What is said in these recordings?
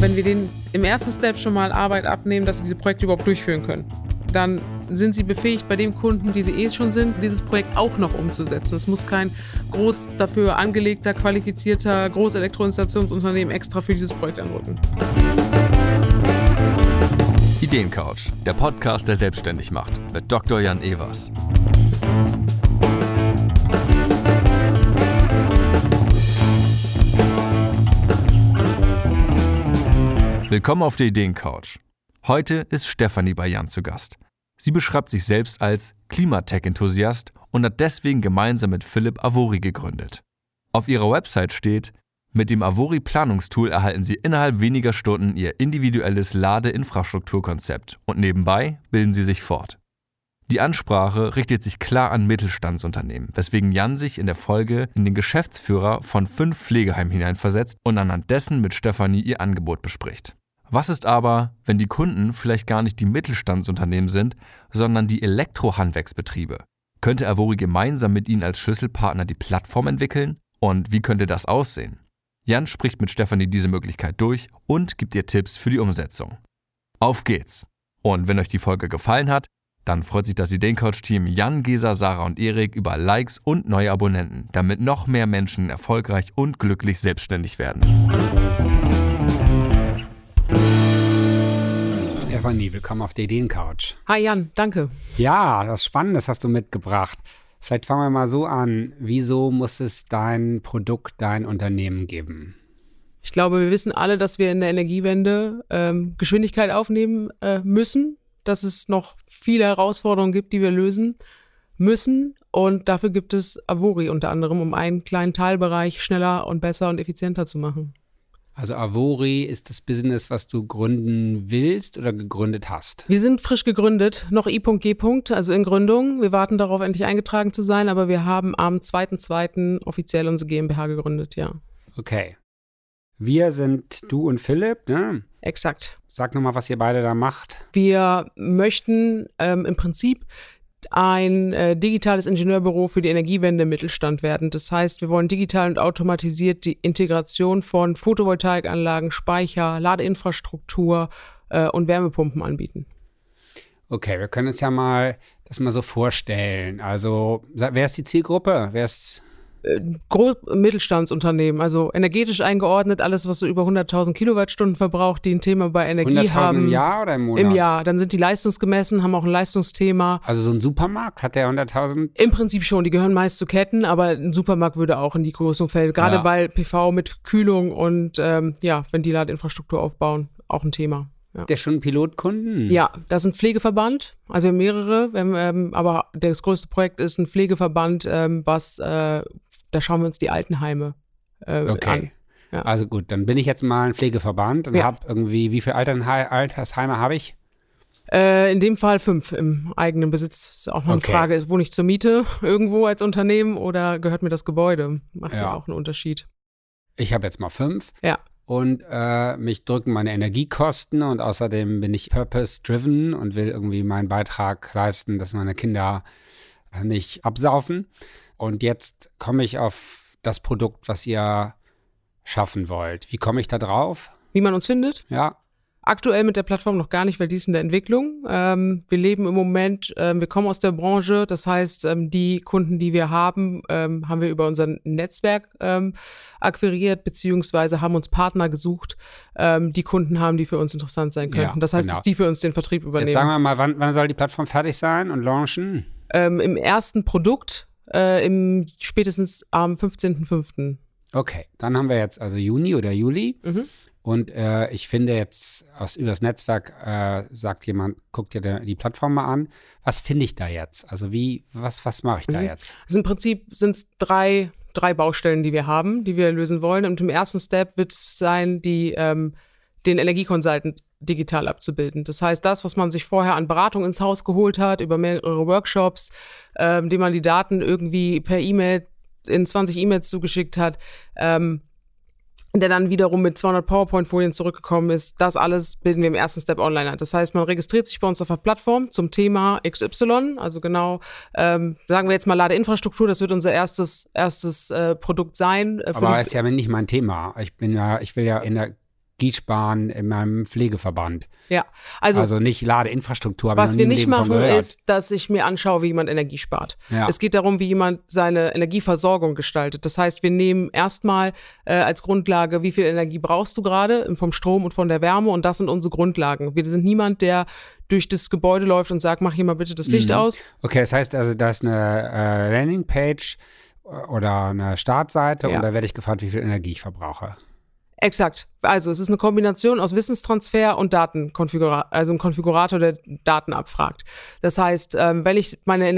Wenn wir denen im ersten Step schon mal Arbeit abnehmen, dass sie diese Projekte überhaupt durchführen können, dann sind sie befähigt, bei dem Kunden, die sie eh schon sind, dieses Projekt auch noch umzusetzen. Es muss kein groß dafür angelegter, qualifizierter Großelektroinstallationsunternehmen extra für dieses Projekt anrücken. Ideencouch, der Podcast, der selbstständig macht, mit Dr. Jan Evers. Willkommen auf der Ideencouch. Heute ist Stefanie bei Jan zu Gast. Sie beschreibt sich selbst als Klimatech-Enthusiast und hat deswegen gemeinsam mit Philipp Avori gegründet. Auf ihrer Website steht, mit dem Avori Planungstool erhalten Sie innerhalb weniger Stunden Ihr individuelles Ladeinfrastrukturkonzept und nebenbei bilden Sie sich fort. Die Ansprache richtet sich klar an Mittelstandsunternehmen, weswegen Jan sich in der Folge in den Geschäftsführer von fünf Pflegeheimen hineinversetzt und anhand dessen mit Stefanie ihr Angebot bespricht. Was ist aber, wenn die Kunden vielleicht gar nicht die Mittelstandsunternehmen sind, sondern die Elektrohandwerksbetriebe? Könnte Avori gemeinsam mit ihnen als Schlüsselpartner die Plattform entwickeln? Und wie könnte das aussehen? Jan spricht mit Stefanie diese Möglichkeit durch und gibt ihr Tipps für die Umsetzung. Auf geht's! Und wenn euch die Folge gefallen hat, dann freut sich das Ideencoach-Team Jan, Gesa, Sarah und Erik über Likes und neue Abonnenten, damit noch mehr Menschen erfolgreich und glücklich selbstständig werden. Stefanie, willkommen auf der Ideencouch. Hi Jan, danke. Ja, was Spannendes hast du mitgebracht. Vielleicht fangen wir mal so an. Wieso muss es dein Produkt, dein Unternehmen geben? Ich glaube, wir wissen alle, dass wir in der Energiewende ähm, Geschwindigkeit aufnehmen äh, müssen dass es noch viele Herausforderungen gibt, die wir lösen müssen. Und dafür gibt es Avori unter anderem, um einen kleinen Teilbereich schneller und besser und effizienter zu machen. Also Avori ist das Business, was du gründen willst oder gegründet hast? Wir sind frisch gegründet, noch I.G. also in Gründung. Wir warten darauf, endlich eingetragen zu sein, aber wir haben am 2.2. offiziell unsere GmbH gegründet, ja. Okay. Wir sind du und Philipp, ne? Exakt. Sag nochmal, was ihr beide da macht. Wir möchten ähm, im Prinzip ein äh, digitales Ingenieurbüro für die Energiewende im Mittelstand werden. Das heißt, wir wollen digital und automatisiert die Integration von Photovoltaikanlagen, Speicher, Ladeinfrastruktur äh, und Wärmepumpen anbieten. Okay, wir können uns ja mal das mal so vorstellen. Also, wer ist die Zielgruppe? Wer ist Groß Mittelstandsunternehmen, also energetisch eingeordnet, alles, was so über 100.000 Kilowattstunden verbraucht, die ein Thema bei Energie haben. im Jahr oder im Monat? Im Jahr. Dann sind die leistungsgemessen, haben auch ein Leistungsthema. Also so ein Supermarkt, hat der 100.000? Im Prinzip schon, die gehören meist zu Ketten, aber ein Supermarkt würde auch in die Größe fällen. Gerade ja. weil PV mit Kühlung und ähm, ja, wenn die Ladeinfrastruktur aufbauen, auch ein Thema. Ja. Der schon Pilotkunden? Ja, das ist ein Pflegeverband, also mehrere, haben, ähm, aber das größte Projekt ist ein Pflegeverband, ähm, was äh, da schauen wir uns die Altenheime äh, okay. an. Ja. Also gut, dann bin ich jetzt mal ein Pflegeverband und ja. habe irgendwie, wie viele Alternhe Altersheime habe ich? Äh, in dem Fall fünf im eigenen Besitz. Das ist auch noch okay. eine Frage, wohne ich zur Miete irgendwo als Unternehmen oder gehört mir das Gebäude? Macht ja, ja auch einen Unterschied. Ich habe jetzt mal fünf. Ja. Und äh, mich drücken meine Energiekosten und außerdem bin ich purpose-driven und will irgendwie meinen Beitrag leisten, dass meine Kinder nicht absaufen. Und jetzt komme ich auf das Produkt, was ihr schaffen wollt. Wie komme ich da drauf? Wie man uns findet? Ja. Aktuell mit der Plattform noch gar nicht, weil die ist in der Entwicklung. Ähm, wir leben im Moment, ähm, wir kommen aus der Branche, das heißt, ähm, die Kunden, die wir haben, ähm, haben wir über unser Netzwerk ähm, akquiriert, beziehungsweise haben uns Partner gesucht, ähm, die Kunden haben, die für uns interessant sein könnten. Ja, das heißt, genau. dass die für uns den Vertrieb übernehmen. Jetzt sagen wir mal, wann, wann soll die Plattform fertig sein und launchen? Im ersten Produkt äh, im spätestens am 15.05. Okay, dann haben wir jetzt also Juni oder Juli. Mhm. Und äh, ich finde jetzt aus übers Netzwerk äh, sagt jemand, guck dir die Plattform mal an. Was finde ich da jetzt? Also wie, was, was mache ich da mhm. jetzt? Also Im Prinzip sind es drei, drei Baustellen, die wir haben, die wir lösen wollen. Und im ersten Step wird es sein, die ähm, den Energieconsultant digital abzubilden. Das heißt, das, was man sich vorher an Beratung ins Haus geholt hat, über mehrere Workshops, ähm, dem man die Daten irgendwie per E-Mail in 20 E-Mails zugeschickt hat, ähm, der dann wiederum mit 200 PowerPoint-Folien zurückgekommen ist. Das alles bilden wir im ersten Step online Das heißt, man registriert sich bei uns auf der Plattform zum Thema XY, also genau, ähm, sagen wir jetzt mal Ladeinfrastruktur, das wird unser erstes, erstes äh, Produkt sein. Äh, Aber ist ja nicht mein Thema. Ich bin ja, ich will ja in der Energiesparen in meinem Pflegeverband. Ja, also, Also nicht Ladeinfrastruktur. was wir nicht machen, ist, dass ich mir anschaue, wie jemand Energie spart. Ja. Es geht darum, wie jemand seine Energieversorgung gestaltet. Das heißt, wir nehmen erstmal äh, als Grundlage, wie viel Energie brauchst du gerade vom Strom und von der Wärme und das sind unsere Grundlagen. Wir sind niemand, der durch das Gebäude läuft und sagt, mach hier mal bitte das Licht Mhm. aus. Okay, das heißt also, da ist eine äh, Landingpage oder eine Startseite Ja. und da werde ich gefragt, wie viel Energie ich verbrauche. Exakt. Also es ist eine Kombination aus Wissenstransfer und Datenkonfigurator, also ein Konfigurator, der Daten abfragt. Das heißt, ähm, wenn ich meine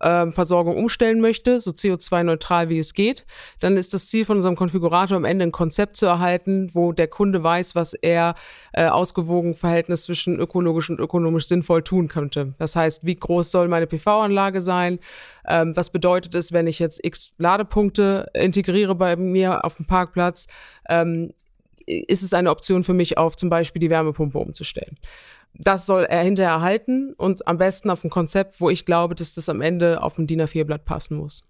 Energieversorgung umstellen möchte, so CO2-neutral wie es geht, dann ist das Ziel von unserem Konfigurator am Ende ein Konzept zu erhalten, wo der Kunde weiß, was er äh, ausgewogen Verhältnis zwischen ökologisch und ökonomisch sinnvoll tun könnte. Das heißt, wie groß soll meine PV-Anlage sein? Ähm, was bedeutet es, wenn ich jetzt x Ladepunkte integriere bei mir auf dem Parkplatz? Ähm, ist es eine Option für mich, auf zum Beispiel die Wärmepumpe umzustellen? Das soll er hinterher erhalten und am besten auf ein Konzept, wo ich glaube, dass das am Ende auf ein DIN A4-Blatt passen muss.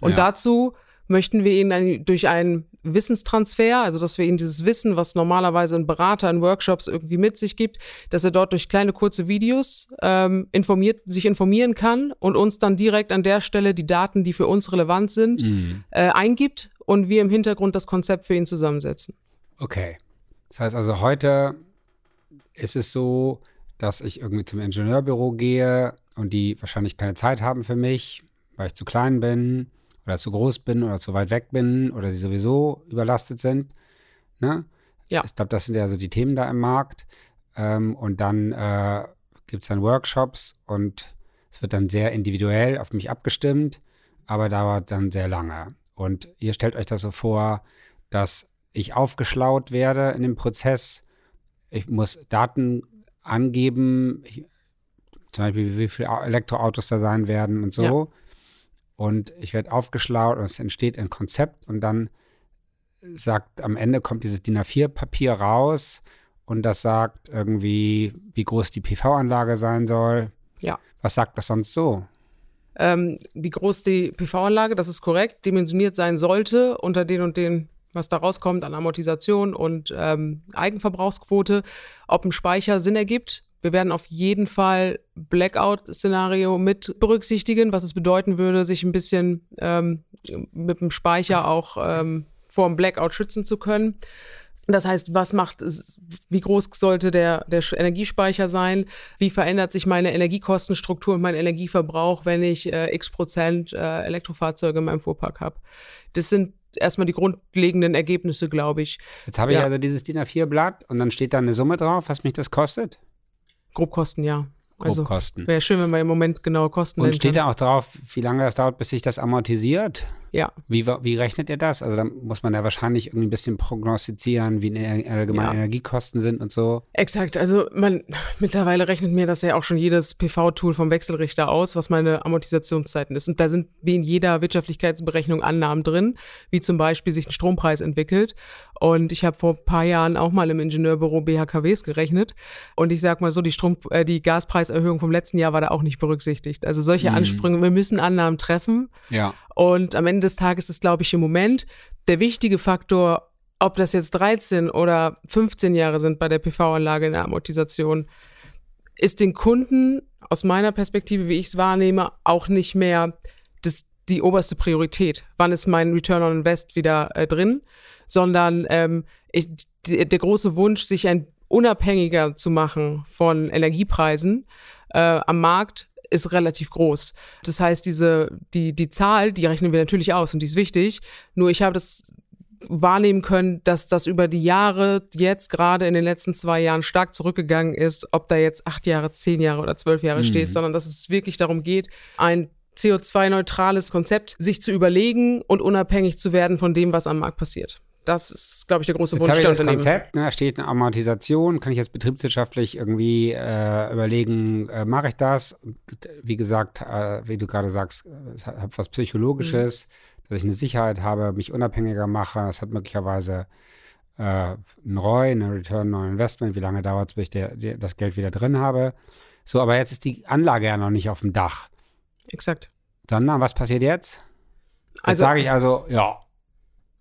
Und Ja. dazu möchten wir ihn dann durch einen Wissenstransfer, also dass wir ihm dieses Wissen, was normalerweise ein Berater in Workshops irgendwie mit sich gibt, dass er dort durch kleine kurze Videos ähm, informiert, sich informieren kann und uns dann direkt an der Stelle die Daten, die für uns relevant sind, äh, eingibt und wir im Hintergrund das Konzept für ihn zusammensetzen. Okay. Das heißt also, heute ist es so, dass ich irgendwie zum Ingenieurbüro gehe und die wahrscheinlich keine Zeit haben für mich, weil ich zu klein bin oder zu groß bin oder zu weit weg bin oder sie sowieso überlastet sind. Ne? Ja. Ich glaube, das sind ja so die Themen da im Markt. Ähm, und dann äh, gibt es dann Workshops und es wird dann sehr individuell auf mich abgestimmt, aber dauert dann sehr lange. Und ihr stellt euch das so vor, dass ich aufgeschlaut werde in dem Prozess. Ich muss Daten angeben, ich, zum Beispiel wie viele Au- Elektroautos da sein werden und so. Ja. Und ich werde aufgeschlaut und es entsteht ein Konzept und dann sagt, am Ende kommt dieses DIN A4-Papier raus und das sagt irgendwie, wie groß die PV-Anlage sein soll. Ja. Was sagt das sonst so? ähm, wie groß die PV-Anlage, das ist korrekt, dimensioniert sein sollte unter den und den, was da rauskommt an Amortisation und ähm, Eigenverbrauchsquote, ob ein Speicher Sinn ergibt. Wir werden auf jeden Fall Blackout-Szenario mit berücksichtigen, was es bedeuten würde, sich ein bisschen ähm, mit dem Speicher auch ähm, vor dem Blackout schützen zu können. Das heißt, was macht wie groß sollte der, der Energiespeicher sein? Wie verändert sich meine Energiekostenstruktur und mein Energieverbrauch, wenn ich äh, x Prozent äh, Elektrofahrzeuge in meinem Fuhrpark habe? Das sind erstmal die grundlegenden Ergebnisse, glaube ich. Jetzt habe ich Ja. also dieses DIN A4-Blatt und dann steht da eine Summe drauf, was mich das kostet. Grobkosten, ja. Also Grobkosten. wäre schön, wenn man im Moment genaue Kosten und steht da auch drauf, wie lange das dauert, bis sich das amortisiert? Ja, Wie, wie rechnet ihr das? Also da muss man ja wahrscheinlich irgendwie ein bisschen prognostizieren, wie ne- allgemeine Ja. Energiekosten sind und so. Exakt, also man mittlerweile rechnet mir das ja auch schon jedes PV-Tool vom Wechselrichter aus, was meine Amortisationszeiten ist. Und da sind wie in jeder Wirtschaftlichkeitsberechnung Annahmen drin, wie zum Beispiel sich ein Strompreis entwickelt. Und ich habe vor ein paar Jahren auch mal im Ingenieurbüro BHKWs gerechnet. Und ich sag mal so, die Strom, äh, die Gaspreiserhöhung vom letzten Jahr war da auch nicht berücksichtigt. Also solche Mhm. Ansprüche, wir müssen Annahmen treffen. Ja. Und am Ende des Tages ist, glaube ich, im Moment der wichtige Faktor, ob das jetzt 13 oder 15 Jahre sind bei der PV-Anlage in der Amortisation, ist den Kunden aus meiner Perspektive, wie ich es wahrnehme, auch nicht mehr das, die oberste Priorität. Wann ist mein Return on Invest wieder äh, drin? Sondern ähm, ich, der große Wunsch, sich ein unabhängiger zu machen von Energiepreisen äh, am Markt, ist relativ groß. Das heißt, diese, die, die Zahl, die rechnen wir natürlich aus und die ist wichtig. Nur ich habe das wahrnehmen können, dass das über die Jahre jetzt gerade in den letzten zwei Jahren stark zurückgegangen ist, ob da jetzt acht Jahre, zehn Jahre oder zwölf Jahre steht, sondern dass es wirklich darum geht, ein CO2-neutrales Konzept sich zu überlegen und unabhängig zu werden von dem, was am Markt passiert. Das ist, glaube ich, der große Jetzt Wunsch der das Unternehmen. Konzept, ne, da steht eine Amortisation, kann ich jetzt betriebswirtschaftlich irgendwie äh, überlegen, äh, mache ich das? Wie gesagt, äh, wie du gerade sagst, äh, es hat, hat was Psychologisches, dass ich eine Sicherheit habe, mich unabhängiger mache. Es hat möglicherweise äh, ein ROI, eine Return on Investment, wie lange dauert es, bis ich der, der, das Geld wieder drin habe. So, aber jetzt ist die Anlage ja noch nicht auf dem Dach. Exakt. Sondern, was passiert jetzt? Jetzt Also- sage ich also, ja,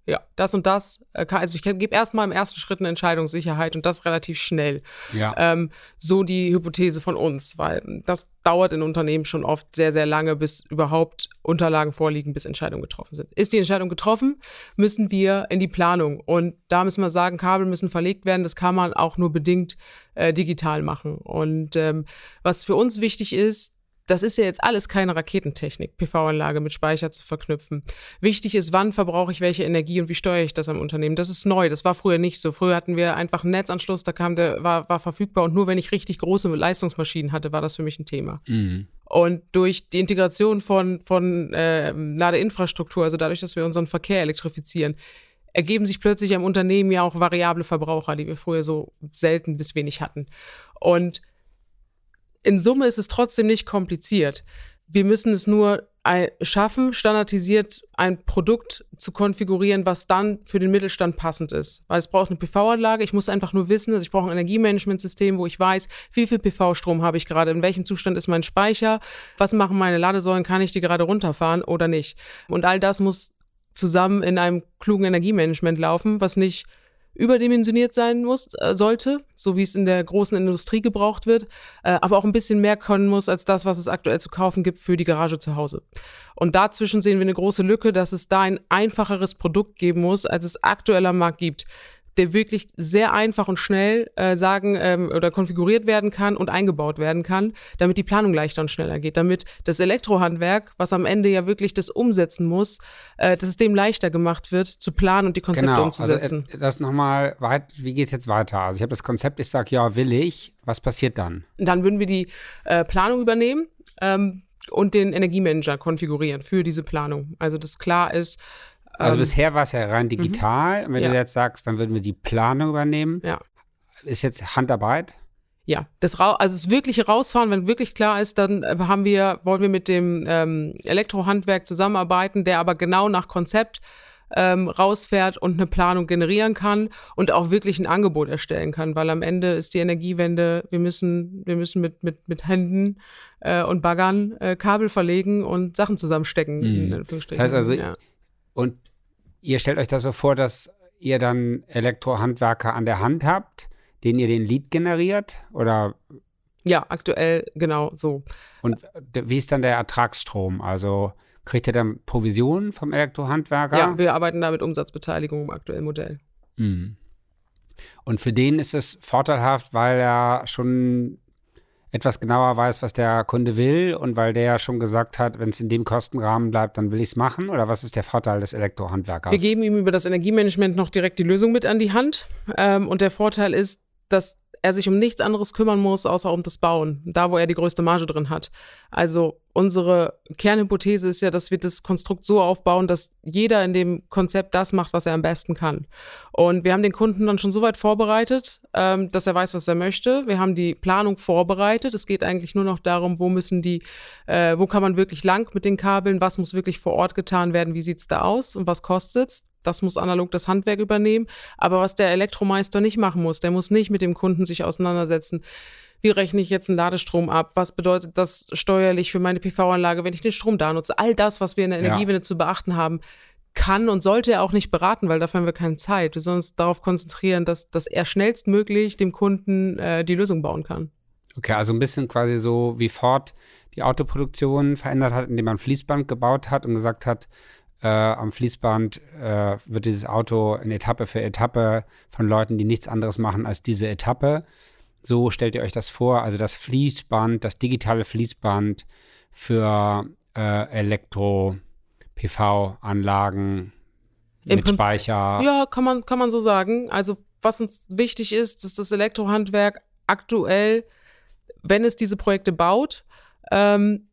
ja, das und das, äh, also ich gebe erstmal im ersten Schritt eine Entscheidungssicherheit und das relativ schnell. Ja. Ähm, so die Hypothese von uns, weil das dauert in Unternehmen schon oft sehr, sehr lange, bis überhaupt Unterlagen vorliegen, bis Entscheidungen getroffen sind. Ist die Entscheidung getroffen, müssen wir in die Planung. Und da müssen wir sagen, Kabel müssen verlegt werden. Das kann man auch nur bedingt äh, digital machen. Und ähm, was für uns wichtig ist, das ist ja jetzt alles keine Raketentechnik, PV-Anlage mit Speicher zu verknüpfen. Wichtig ist, wann verbrauche ich welche Energie und wie steuere ich das am Unternehmen. Das ist neu, das war früher nicht so. Früher hatten wir einfach einen Netzanschluss, da kam der, war, war verfügbar und nur wenn ich richtig große Leistungsmaschinen hatte, war das für mich ein Thema. Mhm. Und durch die Integration von, von äh, Ladeinfrastruktur, also dadurch, dass wir unseren Verkehr elektrifizieren, ergeben sich plötzlich am Unternehmen ja auch variable Verbraucher, die wir früher so selten bis wenig hatten. Und in Summe ist es trotzdem nicht kompliziert. Wir müssen es nur schaffen, standardisiert ein Produkt zu konfigurieren, was dann für den Mittelstand passend ist. Weil es braucht eine PV-Anlage. Ich muss einfach nur wissen, dass ich brauche ein Energiemanagementsystem, wo ich weiß, wie viel PV-Strom habe ich gerade, in welchem Zustand ist mein Speicher, was machen meine Ladesäulen, kann ich die gerade runterfahren oder nicht. Und all das muss zusammen in einem klugen Energiemanagement laufen, was nicht überdimensioniert sein muss, äh, sollte, so wie es in der großen Industrie gebraucht wird, äh, aber auch ein bisschen mehr können muss als das, was es aktuell zu kaufen gibt für die Garage zu Hause. Und dazwischen sehen wir eine große Lücke, dass es da ein einfacheres Produkt geben muss, als es aktuell am Markt gibt der wirklich sehr einfach und schnell äh, sagen ähm, oder konfiguriert werden kann und eingebaut werden kann, damit die Planung leichter und schneller geht, damit das Elektrohandwerk, was am Ende ja wirklich das umsetzen muss, äh, dass es dem leichter gemacht wird, zu planen und die Konzepte genau. umzusetzen. Also, äh, das nochmal weit, wie geht's jetzt weiter? Also ich habe das Konzept, ich sage, ja, will ich. Was passiert dann? Dann würden wir die äh, Planung übernehmen. Ähm, und den Energiemanager konfigurieren für diese Planung. Also, dass klar ist, also ähm, bisher war es ja rein digital. Mhm. Wenn Ja. du jetzt sagst, dann würden wir die Planung übernehmen. Ja. Ist jetzt Handarbeit? Ja, das Ra also das wirkliche Rausfahren, wenn wirklich klar ist, dann äh, haben wir, wollen wir mit dem ähm, Elektrohandwerk zusammenarbeiten, der aber genau nach Konzept ähm, rausfährt und eine Planung generieren kann und auch wirklich ein Angebot erstellen kann, weil am Ende ist die Energiewende, wir müssen, wir müssen mit, mit, mit Händen äh, und Baggern äh, Kabel verlegen und Sachen zusammenstecken. Mhm. in Das heißt also, ja. Und ihr stellt euch das so vor, dass ihr dann Elektrohandwerker an der Hand habt, denen ihr den Lead generiert? Oder ja, aktuell genau so. und wie ist dann der Ertragsstrom? Also kriegt ihr dann Provisionen vom Elektrohandwerker? Ja, wir arbeiten da mit Umsatzbeteiligung im aktuellen Modell. Mhm. Und für den ist es vorteilhaft, weil er schon etwas genauer weiß, was der Kunde will und weil der schon gesagt hat, wenn es in dem Kostenrahmen bleibt, dann will ich es machen? Oder was ist der Vorteil des Elektrohandwerkers? Wir geben ihm über das Energiemanagement noch direkt die Lösung mit an die Hand. Ähm, und der Vorteil ist, dass er sich um nichts anderes kümmern muss, außer um das Bauen, da wo er die größte Marge drin hat. Also unsere Kernhypothese ist ja, dass wir das Konstrukt so aufbauen, dass jeder in dem Konzept das macht, was er am besten kann. Und wir haben den Kunden dann schon so weit vorbereitet, ähm, dass er weiß, was er möchte. Wir haben die Planung vorbereitet. Es geht eigentlich nur noch darum, wo müssen die, äh, wo kann man wirklich lang mit den Kabeln, was muss wirklich vor Ort getan werden, wie sieht's da aus und was kostet's. Das muss analog das Handwerk übernehmen. Aber was der Elektromeister nicht machen muss, der muss nicht mit dem Kunden sich auseinandersetzen. Wie rechne ich jetzt einen Ladestrom ab? Was bedeutet das steuerlich für meine PV-Anlage, wenn ich den Strom da nutze? All das, was wir in der Ja. Energiewende zu beachten haben, kann und sollte er auch nicht beraten, weil dafür haben wir keine Zeit. Wir sollen uns darauf konzentrieren, dass, dass er schnellstmöglich dem Kunden äh, die Lösung bauen kann. Okay, also ein bisschen quasi so wie Ford die Autoproduktion verändert hat, indem man Fließband gebaut hat und gesagt hat, äh, am Fließband äh, wird dieses Auto in Etappe für Etappe von Leuten, die nichts anderes machen als diese Etappe. So stellt ihr euch das vor, also das Fließband, das digitale Fließband für äh, Elektro-PV-Anlagen mit Prinzip- Speicher. Ja, kann man, kann man so sagen. Also, was uns wichtig ist, dass das Elektrohandwerk aktuell, wenn es diese Projekte baut, ähm,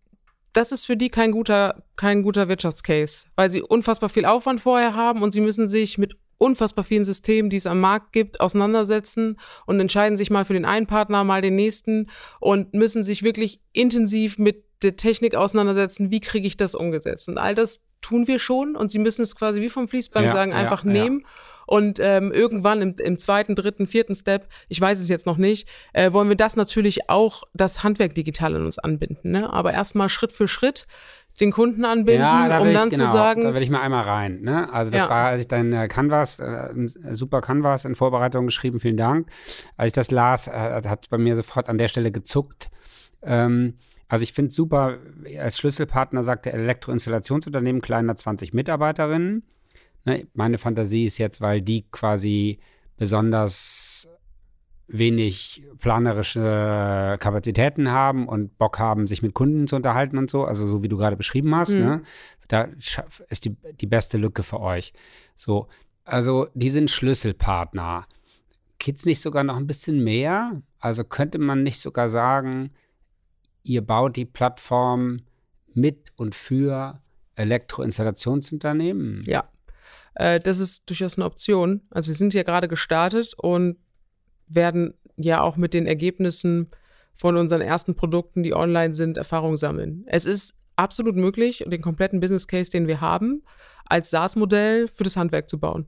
das ist für die kein guter, kein guter Wirtschaftscase, weil sie unfassbar viel Aufwand vorher haben und sie müssen sich mit unfassbar vielen Systemen, die es am Markt gibt, auseinandersetzen und entscheiden sich mal für den einen Partner, mal den nächsten und müssen sich wirklich intensiv mit der Technik auseinandersetzen, wie kriege ich das umgesetzt. Und all das tun wir schon und sie müssen es quasi wie vom Fließband Ja, sagen, ja, einfach ja. nehmen. Und ähm, irgendwann im, im zweiten, dritten, vierten Step, ich weiß es jetzt noch nicht, äh, wollen wir das natürlich auch das Handwerk digital an uns anbinden. Ne? Aber erstmal Schritt für Schritt. Den Kunden anbinden, ja, um dann ich, genau, zu sagen. Da will ich mal einmal rein. Ne? Also das Ja. war, als ich dein äh, Canvas, äh, ein super Canvas in Vorbereitung geschrieben, vielen Dank. Als ich das las, äh, hat es bei mir sofort an der Stelle gezuckt. Ähm, also ich finde es super, als Schlüsselpartner sagt der Elektroinstallationsunternehmen kleiner 20 Mitarbeiterinnen. Ne? Meine Fantasie ist jetzt, weil die quasi besonders wenig planerische Kapazitäten haben und Bock haben, sich mit Kunden zu unterhalten und so, also so wie du gerade beschrieben hast, Mhm. ne? da ist die, die beste Lücke für euch. So, also die sind Schlüsselpartner. Geht's nicht sogar noch ein bisschen mehr? Also könnte man nicht sogar sagen, ihr baut die Plattform mit und für Elektroinstallationsunternehmen? Ja, äh, das ist durchaus eine Option. Also wir sind ja gerade gestartet und werden ja auch mit den Ergebnissen von unseren ersten Produkten, die online sind, Erfahrung sammeln. Es ist absolut möglich, den kompletten Business Case, den wir haben, als SaaS-Modell für das Handwerk zu bauen.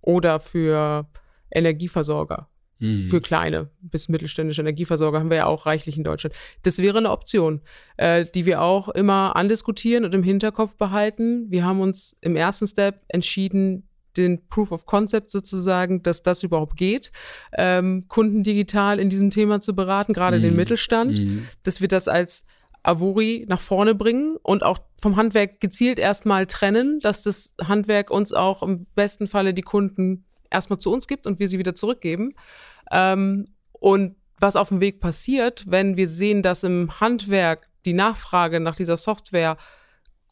Oder für Energieversorger, Mhm. für kleine bis mittelständische Energieversorger haben wir ja auch reichlich in Deutschland. Das wäre eine Option, äh, die wir auch immer andiskutieren und im Hinterkopf behalten. Wir haben uns im ersten Step entschieden, den Proof of Concept sozusagen, dass das überhaupt geht, ähm, Kunden digital in diesem Thema zu beraten, gerade den Mhm. Mittelstand, Mhm. dass wir das als Avori nach vorne bringen und auch vom Handwerk gezielt erstmal trennen, dass das Handwerk uns auch im besten Falle die Kunden erstmal zu uns gibt und wir sie wieder zurückgeben. Ähm, und was auf dem Weg passiert, wenn wir sehen, dass im Handwerk die Nachfrage nach dieser Software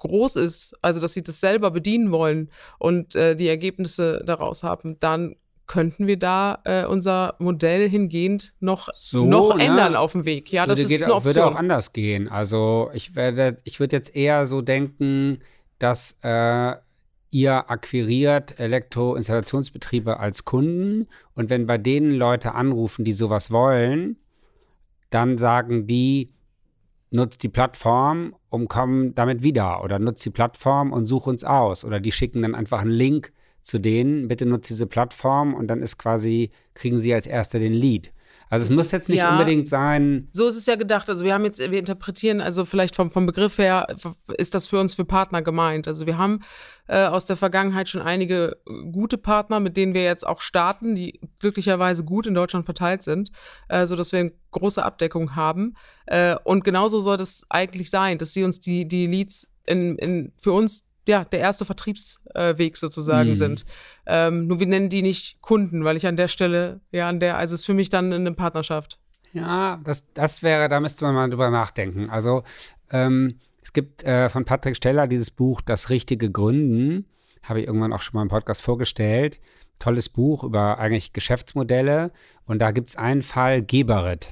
groß ist, also dass sie das selber bedienen wollen und äh, die Ergebnisse daraus haben, dann könnten wir da äh, unser Modell hingehend noch, So, noch ne? ändern auf dem Weg. Ja, das würde, ist geht, eine Option. würde auch anders gehen. Also ich werde, ich würde jetzt eher so denken, dass äh, ihr akquiriert Elektroinstallationsbetriebe als Kunden und wenn bei denen Leute anrufen, die sowas wollen, dann sagen die, nutzt die Plattform und komm damit wieder oder nutzt die Plattform und such uns aus oder die schicken dann einfach einen Link zu denen, bitte nutzt diese Plattform und dann ist quasi, kriegen sie als erster den Lead. Also es muss jetzt nicht Ja. unbedingt sein, So ist es ja gedacht. Also wir haben jetzt, wir interpretieren, also vielleicht vom, vom Begriff her ist das für uns für Partner gemeint. Also wir haben äh, aus der Vergangenheit schon einige äh, gute Partner, mit denen wir jetzt auch starten, die glücklicherweise gut in Deutschland verteilt sind, äh, sodass wir eine große Abdeckung haben. Äh, und genauso soll das eigentlich sein, dass sie uns die, die Leads in, in, für uns ja, der erste Vertriebsweg sozusagen Mhm. sind. Ähm, nur wir nennen die nicht Kunden, weil ich an der Stelle, ja, an der, also es ist für mich dann eine Partnerschaft. Ja, das, das wäre, da müsste man mal drüber nachdenken. Also ähm, es gibt äh, von Patrick Steller dieses Buch Das richtige Gründen, habe ich irgendwann auch schon mal im Podcast vorgestellt. Tolles Buch über eigentlich Geschäftsmodelle. Und da gibt es einen Fall, Geberit.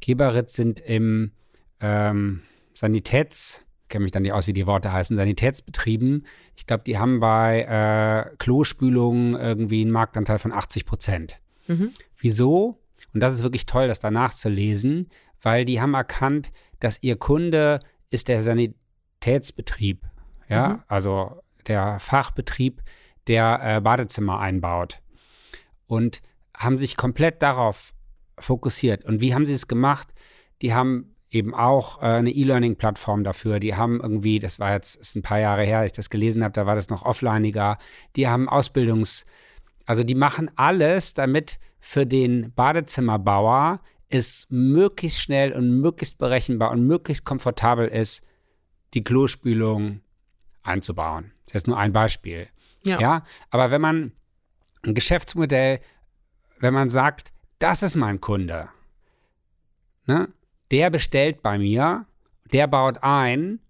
Geberit sind im ähm, Sanitäts, kenne mich dann nicht aus, wie die Worte heißen, Sanitätsbetrieben. Ich glaube, die haben bei äh, Klospülungen irgendwie einen Marktanteil von 80 Prozent. Mhm. Wieso? Und das ist wirklich toll, das danach zu lesen, weil die haben erkannt, dass ihr Kunde ist der Sanitätsbetrieb, ja, Mhm. also der Fachbetrieb, der äh, Badezimmer einbaut. Und haben sich komplett darauf fokussiert. Und wie haben sie es gemacht? Die haben eben auch äh, eine E-Learning-Plattform dafür. Die haben irgendwie, das war jetzt ist ein paar Jahre her, als ich das gelesen habe, da war das noch offlineiger. Die haben Ausbildungs, also die machen alles, damit für den Badezimmerbauer es möglichst schnell und möglichst berechenbar und möglichst komfortabel ist, die Klospülung einzubauen. Das ist nur ein Beispiel. Ja. ja, aber wenn man ein Geschäftsmodell, wenn man sagt, das ist mein Kunde, ne, der bestellt bei mir, der baut ein,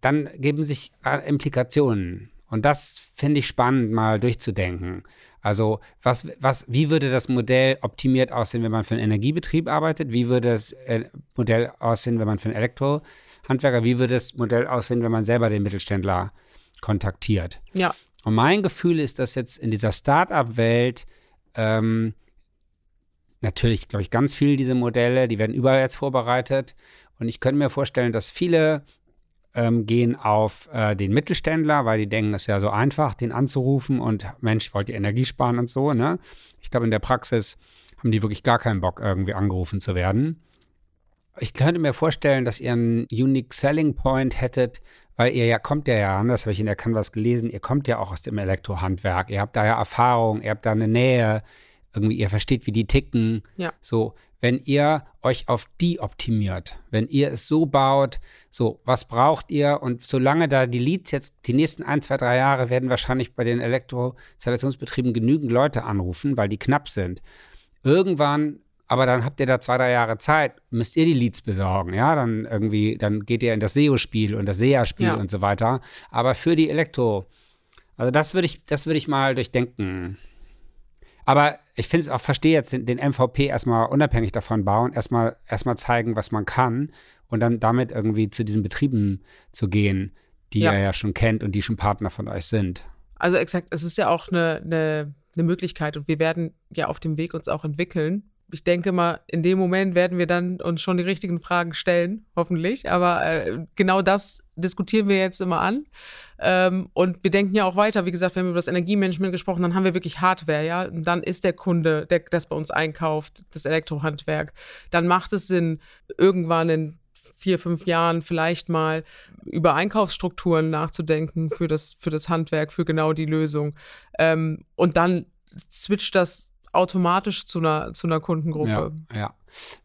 dann geben sich äh, Implikationen. Und das finde ich spannend, mal durchzudenken. Also, was, was, wie würde das Modell optimiert aussehen, wenn man für einen Energiebetrieb arbeitet? Wie würde das äh, Modell aussehen, wenn man für einen Elektrohandwerker? Wie würde das Modell aussehen, wenn man selber den Mittelständler kontaktiert? Ja, Und mein Gefühl ist, dass jetzt in dieser Start-up-Welt ähm, natürlich, glaube ich, ganz viel diese Modelle, die werden überall jetzt vorbereitet. Und ich könnte mir vorstellen, dass viele ähm, gehen auf äh, den Mittelständler, weil die denken, es ist ja so einfach, den anzurufen und Mensch, wollt ihr Energie sparen und so. Ne? Ich glaube, in der Praxis haben die wirklich gar keinen Bock, irgendwie angerufen zu werden. Ich könnte mir vorstellen, dass ihr einen Unique Selling Point hättet, weil ihr ja kommt ja, das habe ich in der Canvas gelesen, ihr kommt ja auch aus dem Elektrohandwerk. Ihr habt da ja Erfahrung, ihr habt da eine Nähe, irgendwie, ihr versteht, wie die ticken. Ja. So, wenn ihr euch auf die optimiert, wenn ihr es so baut, so, was braucht ihr? Und solange da die Leads jetzt, die nächsten ein, zwei, drei Jahre werden wahrscheinlich bei den Elektroinstallationsbetrieben genügend Leute anrufen, weil die knapp sind. Irgendwann aber dann habt ihr da zwei, drei Jahre Zeit, müsst ihr die Leads besorgen, ja, dann irgendwie, dann geht ihr in das SEO-Spiel und das SEA-Spiel Ja. und so weiter. Aber für die Elektro, also das würde ich, das würde ich mal durchdenken. Aber ich finde es auch, verstehe jetzt den, den MVP erstmal unabhängig davon bauen, erstmal erstmal zeigen, was man kann und dann damit irgendwie zu diesen Betrieben zu gehen, die Ja. ihr ja schon kennt und die schon Partner von euch sind. Also exakt, es ist ja auch eine, eine, eine Möglichkeit und wir werden ja auf dem Weg uns auch entwickeln. Ich denke mal, in dem Moment werden wir dann uns schon die richtigen Fragen stellen, hoffentlich. Aber äh, genau das diskutieren wir jetzt immer an. Ähm, und wir denken ja auch weiter. Wie gesagt, wenn wir über das Energiemanagement gesprochen, dann haben wir wirklich Hardware, ja. Und dann ist der Kunde, der das bei uns einkauft, das Elektrohandwerk. Dann macht es Sinn, irgendwann in vier, fünf Jahren vielleicht mal über Einkaufsstrukturen nachzudenken für das, für das Handwerk, für genau die Lösung. Ähm, und dann switcht das automatisch zu einer, zu einer Kundengruppe. Ja, ja.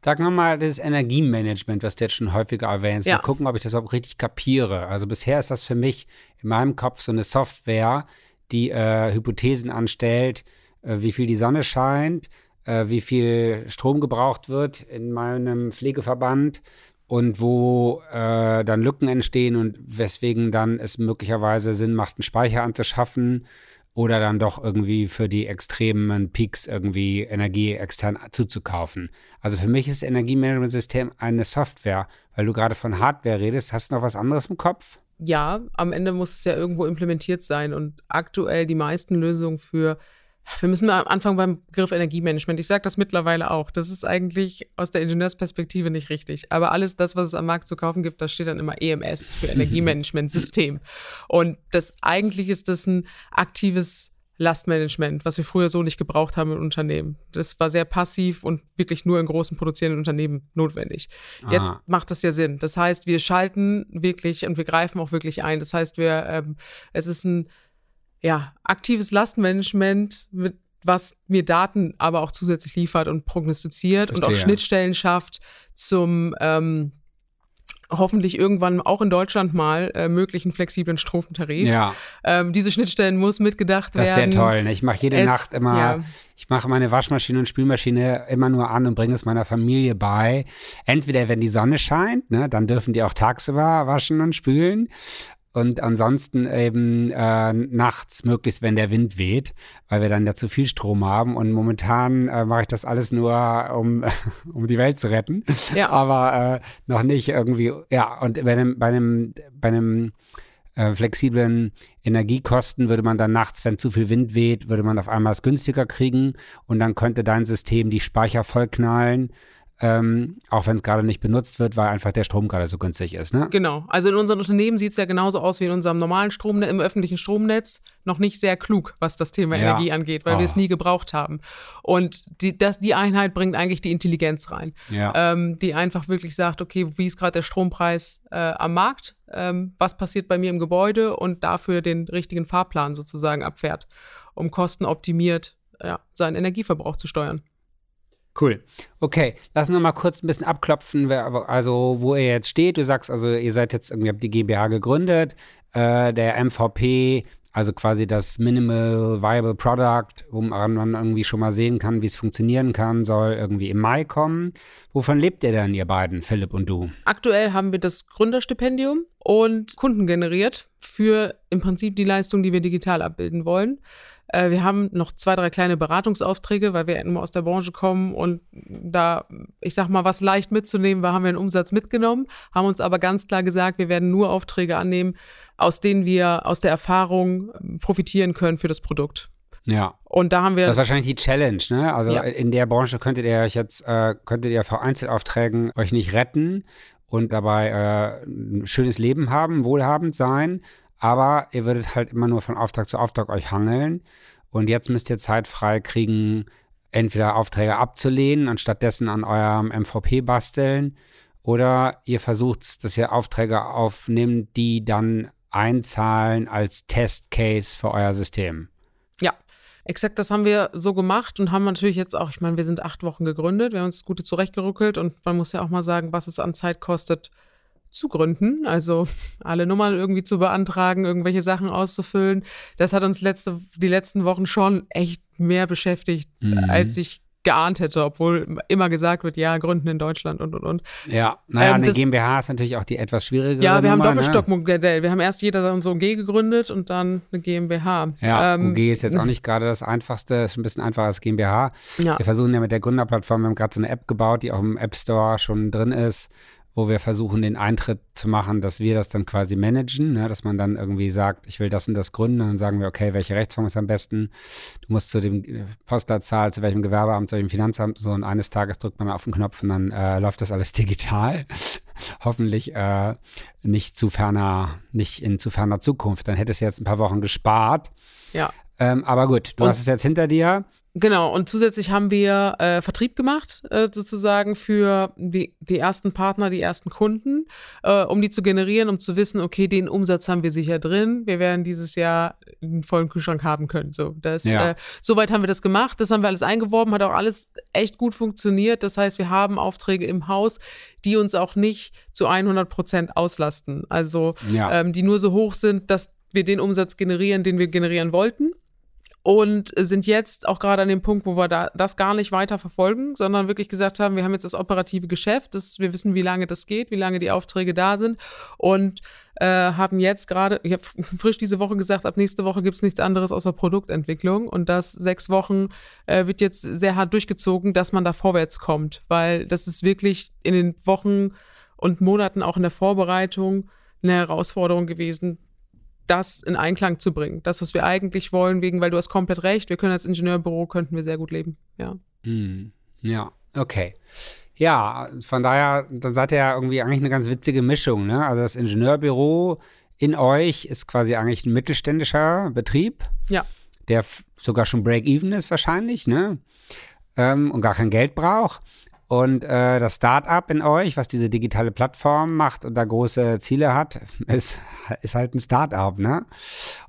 Sag nochmal das Energiemanagement, was du jetzt schon häufiger erwähnst. Ja. Mal gucken, ob ich das überhaupt richtig kapiere. Also bisher ist das für mich in meinem Kopf so eine Software, die äh, Hypothesen anstellt, äh, wie viel die Sonne scheint, äh, wie viel Strom gebraucht wird in meinem Pflegeverband und wo äh, dann Lücken entstehen und weswegen dann es möglicherweise Sinn macht, einen Speicher anzuschaffen oder dann doch irgendwie für die extremen Peaks irgendwie Energie extern zuzukaufen. Also für mich ist Energiemanagementsystem eine Software, weil du gerade von Hardware redest. Hast du noch was anderes im Kopf? Ja, am Ende muss es ja irgendwo implementiert sein und aktuell die meisten Lösungen für wir müssen mal anfangen beim Begriff Energiemanagement. Ich sage das mittlerweile auch. Das ist eigentlich aus der Ingenieursperspektive nicht richtig. Aber alles das, was es am Markt zu kaufen gibt, da steht dann immer EMS für Energiemanagementsystem. Und das eigentlich ist das ein aktives Lastmanagement, was wir früher so nicht gebraucht haben in Unternehmen. Das war sehr passiv und wirklich nur in großen produzierenden Unternehmen notwendig. Jetzt Ah. macht das ja Sinn. Das heißt, wir schalten wirklich und wir greifen auch wirklich ein. Das heißt, wir, ähm, es ist ein ja, aktives Lastmanagement, mit, was mir Daten aber auch zusätzlich liefert und prognostiziert und auch Verstehe. Schnittstellen schafft zum ähm, hoffentlich irgendwann auch in Deutschland mal äh, möglichen flexiblen Stromtarif. Ja, Ähm, diese Schnittstellen muss mitgedacht das wäre werden. toll. Ne? Ich mache jede Es- Nacht immer, ja. ich mache meine Waschmaschine und Spülmaschine immer nur an und bringe es meiner Familie bei. Entweder wenn die Sonne scheint, ne, dann dürfen die auch tagsüber waschen und spülen. Und ansonsten eben äh, nachts, möglichst wenn der Wind weht, weil wir dann ja zu viel Strom haben. Und momentan äh, mache ich das alles nur, um, um die Welt zu retten. Ja. Aber äh, noch nicht irgendwie, ja, und bei einem, bei einem, bei einem äh, flexiblen Energiekosten würde man dann nachts, wenn zu viel Wind weht, würde man auf einmal es günstiger kriegen und dann könnte dein System die Speicher vollknallen, ähm, auch wenn es gerade nicht benutzt wird, weil einfach der Strom gerade so günstig ist. Ne? Genau. Also in unseren Unternehmen sieht es ja genauso aus wie in unserem normalen Stromnetz, im öffentlichen Stromnetz. Noch nicht sehr klug, was das Thema Ja. Energie angeht, weil wir es Oh. nie gebraucht haben. Und die, das, die Einheit bringt eigentlich die Intelligenz rein, Ja. ähm, die einfach wirklich sagt, okay, wie ist gerade der Strompreis äh, am Markt? Ähm, was passiert bei mir im Gebäude? Und dafür den richtigen Fahrplan sozusagen abfährt, um kostenoptimiert ja, seinen Energieverbrauch zu steuern. Cool. Okay, lass uns mal kurz ein bisschen abklopfen, wer, also wo ihr jetzt steht. Du sagst also, ihr seid jetzt irgendwie, habt die GmbH gegründet. Äh, der MVP, also quasi das Minimal Viable Product, wo man irgendwie schon mal sehen kann, wie es funktionieren kann, soll irgendwie im Mai kommen. Wovon lebt ihr denn, ihr beiden, Philipp und du? Aktuell haben wir das Gründerstipendium und Kunden generiert für im Prinzip die Leistung, die wir digital abbilden wollen. Äh, wir haben noch zwei, drei kleine Beratungsaufträge, weil wir nur aus der Branche kommen und da, ich sag mal, was leicht mitzunehmen war, haben wir einen Umsatz mitgenommen, haben uns aber ganz klar gesagt, wir werden nur Aufträge annehmen, aus denen wir aus der Erfahrung ähm, profitieren können für das Produkt. Ja. Und da haben wir Das ist wahrscheinlich die Challenge, ne? Also Ja. in der Branche könntet ihr euch jetzt, äh, könntet ihr vor Einzelaufträgen euch nicht retten und dabei äh, ein schönes Leben haben, wohlhabend sein, aber ihr würdet halt immer nur von Auftrag zu Auftrag euch hangeln und jetzt müsst ihr Zeit frei kriegen, entweder Aufträge abzulehnen und stattdessen an eurem MVP basteln Oder ihr versucht, dass ihr Aufträge aufnimmt, die dann einzahlen als Testcase für euer System. Ja, exakt das haben wir so gemacht und haben natürlich jetzt auch, ich meine, wir sind acht Wochen gegründet, wir haben uns Gute zurechtgeruckelt und man muss ja auch mal sagen, was es an Zeit kostet, zu gründen, also alle Nummern irgendwie zu beantragen, irgendwelche Sachen auszufüllen. Das hat uns letzte, die letzten Wochen schon echt mehr beschäftigt, mhm. als ich geahnt hätte, obwohl immer gesagt wird, ja, gründen in Deutschland und und und. Ja, naja, ähm, eine das, GmbH ist natürlich auch die etwas schwierigere Ja, wir Nummer, haben ne? Doppelstockmodell. Wir haben erst jeder unsere OG gegründet und dann eine GmbH. Ja, ähm, OG ist jetzt auch nicht gerade das einfachste, ist ein bisschen einfacher als GmbH. Ja. Wir versuchen ja mit der Gründerplattform, wir haben gerade so eine App gebaut, die auch im App Store schon drin ist wo wir versuchen, den Eintritt zu machen, dass wir das dann quasi managen, ne? dass man dann irgendwie sagt, ich will das und das gründen, und dann sagen wir, okay, welche Rechtsform ist am besten? Du musst zu dem Postleitzahl, zu welchem Gewerbeamt, zu welchem Finanzamt, so und eines Tages drückt man auf den Knopf und dann äh, läuft das alles digital. Hoffentlich äh, nicht zu ferner, nicht in zu ferner Zukunft. Dann hätte es jetzt ein paar Wochen gespart. Ja. Ähm, aber gut, du und hast es jetzt hinter dir. Genau, und zusätzlich haben wir äh, Vertrieb gemacht, äh, sozusagen für die, die ersten Partner, die ersten Kunden, äh, um die zu generieren, um zu wissen, okay, den Umsatz haben wir sicher drin, wir werden dieses Jahr einen vollen Kühlschrank haben können. So, das, ja. äh, soweit haben wir das gemacht, das haben wir alles eingeworben, hat auch alles echt gut funktioniert. Das heißt, wir haben Aufträge im Haus, die uns auch nicht zu 100 Prozent auslasten. Also, ja. ähm, die nur so hoch sind, dass wir den Umsatz generieren, den wir generieren wollten und sind jetzt auch gerade an dem Punkt, wo wir da, das gar nicht weiter verfolgen, sondern wirklich gesagt haben, wir haben jetzt das operative Geschäft, das, wir wissen, wie lange das geht, wie lange die Aufträge da sind und äh, haben jetzt gerade, ich habe frisch diese Woche gesagt, ab nächste Woche gibt es nichts anderes außer Produktentwicklung. Und das sechs Wochen äh, wird jetzt sehr hart durchgezogen, dass man da vorwärts kommt, weil das ist wirklich in den Wochen und Monaten auch in der Vorbereitung eine Herausforderung gewesen, das in Einklang zu bringen. Das, was wir eigentlich wollen, wegen, weil du hast komplett recht, wir können als Ingenieurbüro, könnten wir sehr gut leben, ja. Mm, ja, okay. Ja, von daher, dann seid ihr ja irgendwie eigentlich eine ganz witzige Mischung, ne? Also das Ingenieurbüro in euch ist quasi eigentlich ein mittelständischer Betrieb. Ja. Der sogar schon Break-Even ist wahrscheinlich, ne? Ähm, und gar kein Geld braucht. Und äh, das Start-up in euch, was diese digitale Plattform macht und da große Ziele hat, ist, ist halt ein Start-up, ne?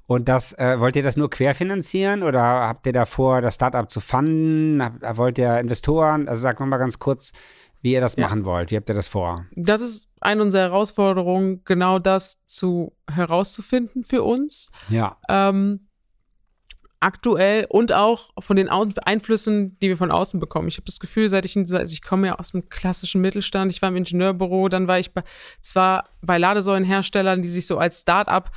Und das, äh, wollt ihr das nur querfinanzieren oder habt ihr davor, das Start-up zu funden? Hab, wollt ihr Investoren? Also sagt mal ganz kurz, wie ihr das ja. machen wollt. Wie habt ihr das vor? Das ist eine unserer Herausforderungen, genau das zu herauszufinden für uns. Ja. Ähm, aktuell und auch von den Einflüssen, die wir von außen bekommen. Ich habe das Gefühl, seit ich in dieser, also ich komme ja aus dem klassischen Mittelstand, ich war im Ingenieurbüro, dann war ich bei, zwar bei Ladesäulenherstellern, die sich so als Start-up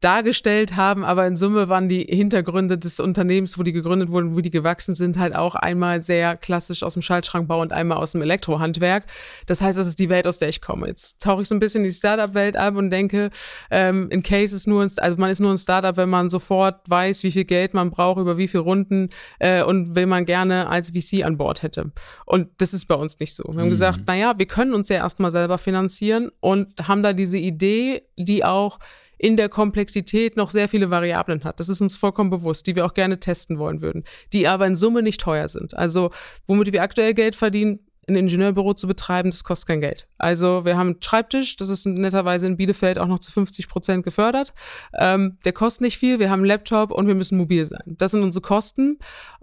dargestellt haben, aber in Summe waren die Hintergründe des Unternehmens, wo die gegründet wurden, wo die gewachsen sind, halt auch einmal sehr klassisch aus dem Schaltschrankbau und einmal aus dem Elektrohandwerk. Das heißt, das ist die Welt, aus der ich komme. Jetzt tauche ich so ein bisschen in die Startup-Welt ab und denke, ähm, in Case ist nur, ein, also man ist nur ein Startup, wenn man sofort weiß, wie viel Geld man braucht, über wie viele Runden äh, und will man gerne als VC an Bord hätte. Und das ist bei uns nicht so. Wir haben mhm. gesagt, naja, wir können uns ja erstmal selber finanzieren und haben da diese Idee, die auch in der Komplexität noch sehr viele Variablen hat. Das ist uns vollkommen bewusst, die wir auch gerne testen wollen würden, die aber in Summe nicht teuer sind. Also, womit wir aktuell Geld verdienen, ein Ingenieurbüro zu betreiben, das kostet kein Geld. Also wir haben einen Schreibtisch, das ist netterweise in Bielefeld auch noch zu 50 Prozent gefördert. Ähm, der kostet nicht viel, wir haben einen Laptop und wir müssen mobil sein. Das sind unsere Kosten.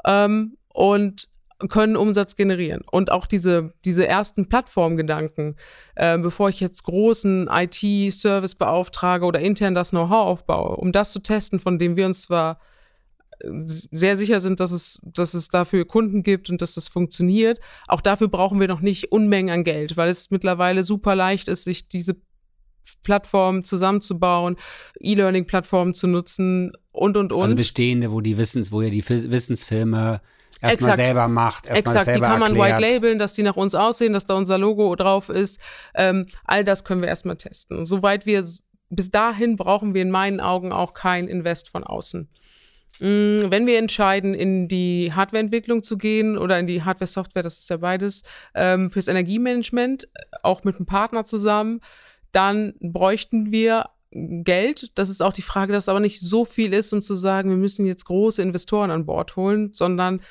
Ähm, und können Umsatz generieren. Und auch diese, diese ersten Plattformgedanken, äh, bevor ich jetzt großen IT-Service beauftrage oder intern das Know-how aufbaue, um das zu testen, von dem wir uns zwar äh, sehr sicher sind, dass es, dass es dafür Kunden gibt und dass das funktioniert. Auch dafür brauchen wir noch nicht Unmengen an Geld, weil es mittlerweile super leicht ist, sich diese Plattformen zusammenzubauen, E-Learning-Plattformen zu nutzen und und und. Also bestehende, wo die Wissens, wo ihr die Wissensfilme erstmal selber macht, erstmal Exakt, selber die kann man erklärt. white labeln, dass die nach uns aussehen, dass da unser Logo drauf ist. Ähm, all das können wir erstmal testen. Soweit wir bis dahin brauchen wir in meinen Augen auch kein Invest von außen. Mm, wenn wir entscheiden, in die Hardwareentwicklung zu gehen oder in die Hardware-Software, das ist ja beides, ähm, fürs Energiemanagement, auch mit einem Partner zusammen, dann bräuchten wir Geld. Das ist auch die Frage, dass es aber nicht so viel ist, um zu sagen, wir müssen jetzt große Investoren an Bord holen, sondern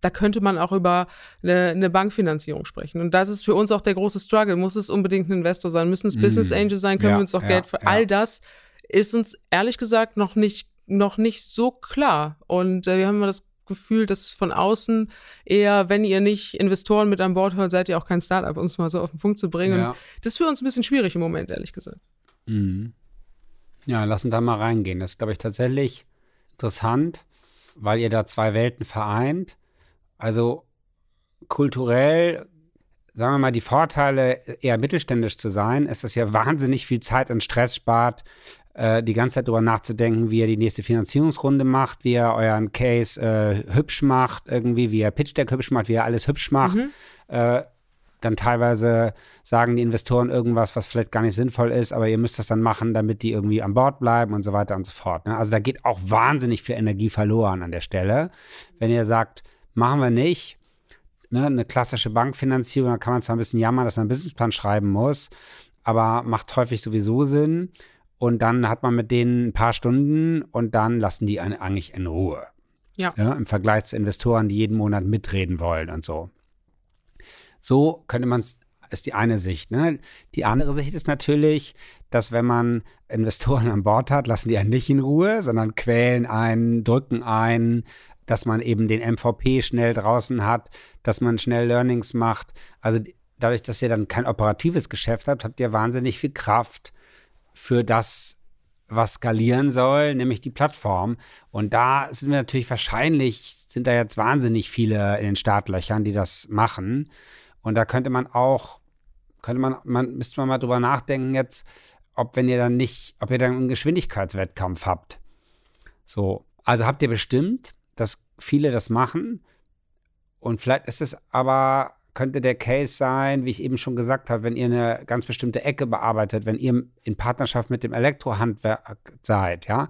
da könnte man auch über eine, eine, Bankfinanzierung sprechen. Und das ist für uns auch der große Struggle. Muss es unbedingt ein Investor sein? Müssen es mm. Business Angel sein? Können ja, wir uns auch ja, Geld für ja. all das? Ist uns ehrlich gesagt noch nicht, noch nicht so klar. Und äh, wir haben immer das Gefühl, dass von außen eher, wenn ihr nicht Investoren mit an Bord holt, seid ihr auch kein Startup, um es mal so auf den Punkt zu bringen. Und das ist für uns ein bisschen schwierig im Moment, ehrlich gesagt. Mhm. Ja, lass uns da mal reingehen. Das ist, glaube ich, tatsächlich interessant, weil ihr da zwei Welten vereint. Also kulturell, sagen wir mal, die Vorteile, eher mittelständisch zu sein, ist, dass ihr wahnsinnig viel Zeit und Stress spart, äh, die ganze Zeit darüber nachzudenken, wie ihr die nächste Finanzierungsrunde macht, wie ihr euren Case äh, hübsch macht, irgendwie, wie ihr Pitch Deck hübsch macht, wie ihr alles hübsch macht. Mhm. Äh, dann teilweise sagen die Investoren irgendwas, was vielleicht gar nicht sinnvoll ist, aber ihr müsst das dann machen, damit die irgendwie an Bord bleiben und so weiter und so fort. Ne? Also da geht auch wahnsinnig viel Energie verloren an der Stelle. Wenn ihr sagt, machen wir nicht, ne, eine klassische Bankfinanzierung, da kann man zwar ein bisschen jammern, dass man einen Businessplan schreiben muss, aber macht häufig sowieso Sinn. Und dann hat man mit denen ein paar Stunden und dann lassen die einen eigentlich in Ruhe. Ja. ja. Im Vergleich zu Investoren, die jeden Monat mitreden wollen und so. So könnte man es, ist die eine Sicht. Ne? Die andere Sicht ist natürlich, dass wenn man Investoren an Bord hat, lassen die einen nicht in Ruhe, sondern quälen einen, drücken einen, dass man eben den MVP schnell draußen hat, dass man schnell Learnings macht. Also dadurch, dass ihr dann kein operatives Geschäft habt, habt ihr wahnsinnig viel Kraft für das, was skalieren soll, nämlich die Plattform. Und da sind wir natürlich wahrscheinlich, sind da jetzt wahnsinnig viele in den Startlöchern, die das machen. Und da könnte man auch, könnte man, man müsste man mal drüber nachdenken jetzt, ob wenn ihr dann nicht, ob ihr dann einen Geschwindigkeitswettkampf habt. So, also habt ihr bestimmt, dass viele das machen. Und vielleicht ist es aber könnte der Case sein, wie ich eben schon gesagt habe, wenn ihr eine ganz bestimmte Ecke bearbeitet, wenn ihr in Partnerschaft mit dem Elektrohandwerk seid, ja,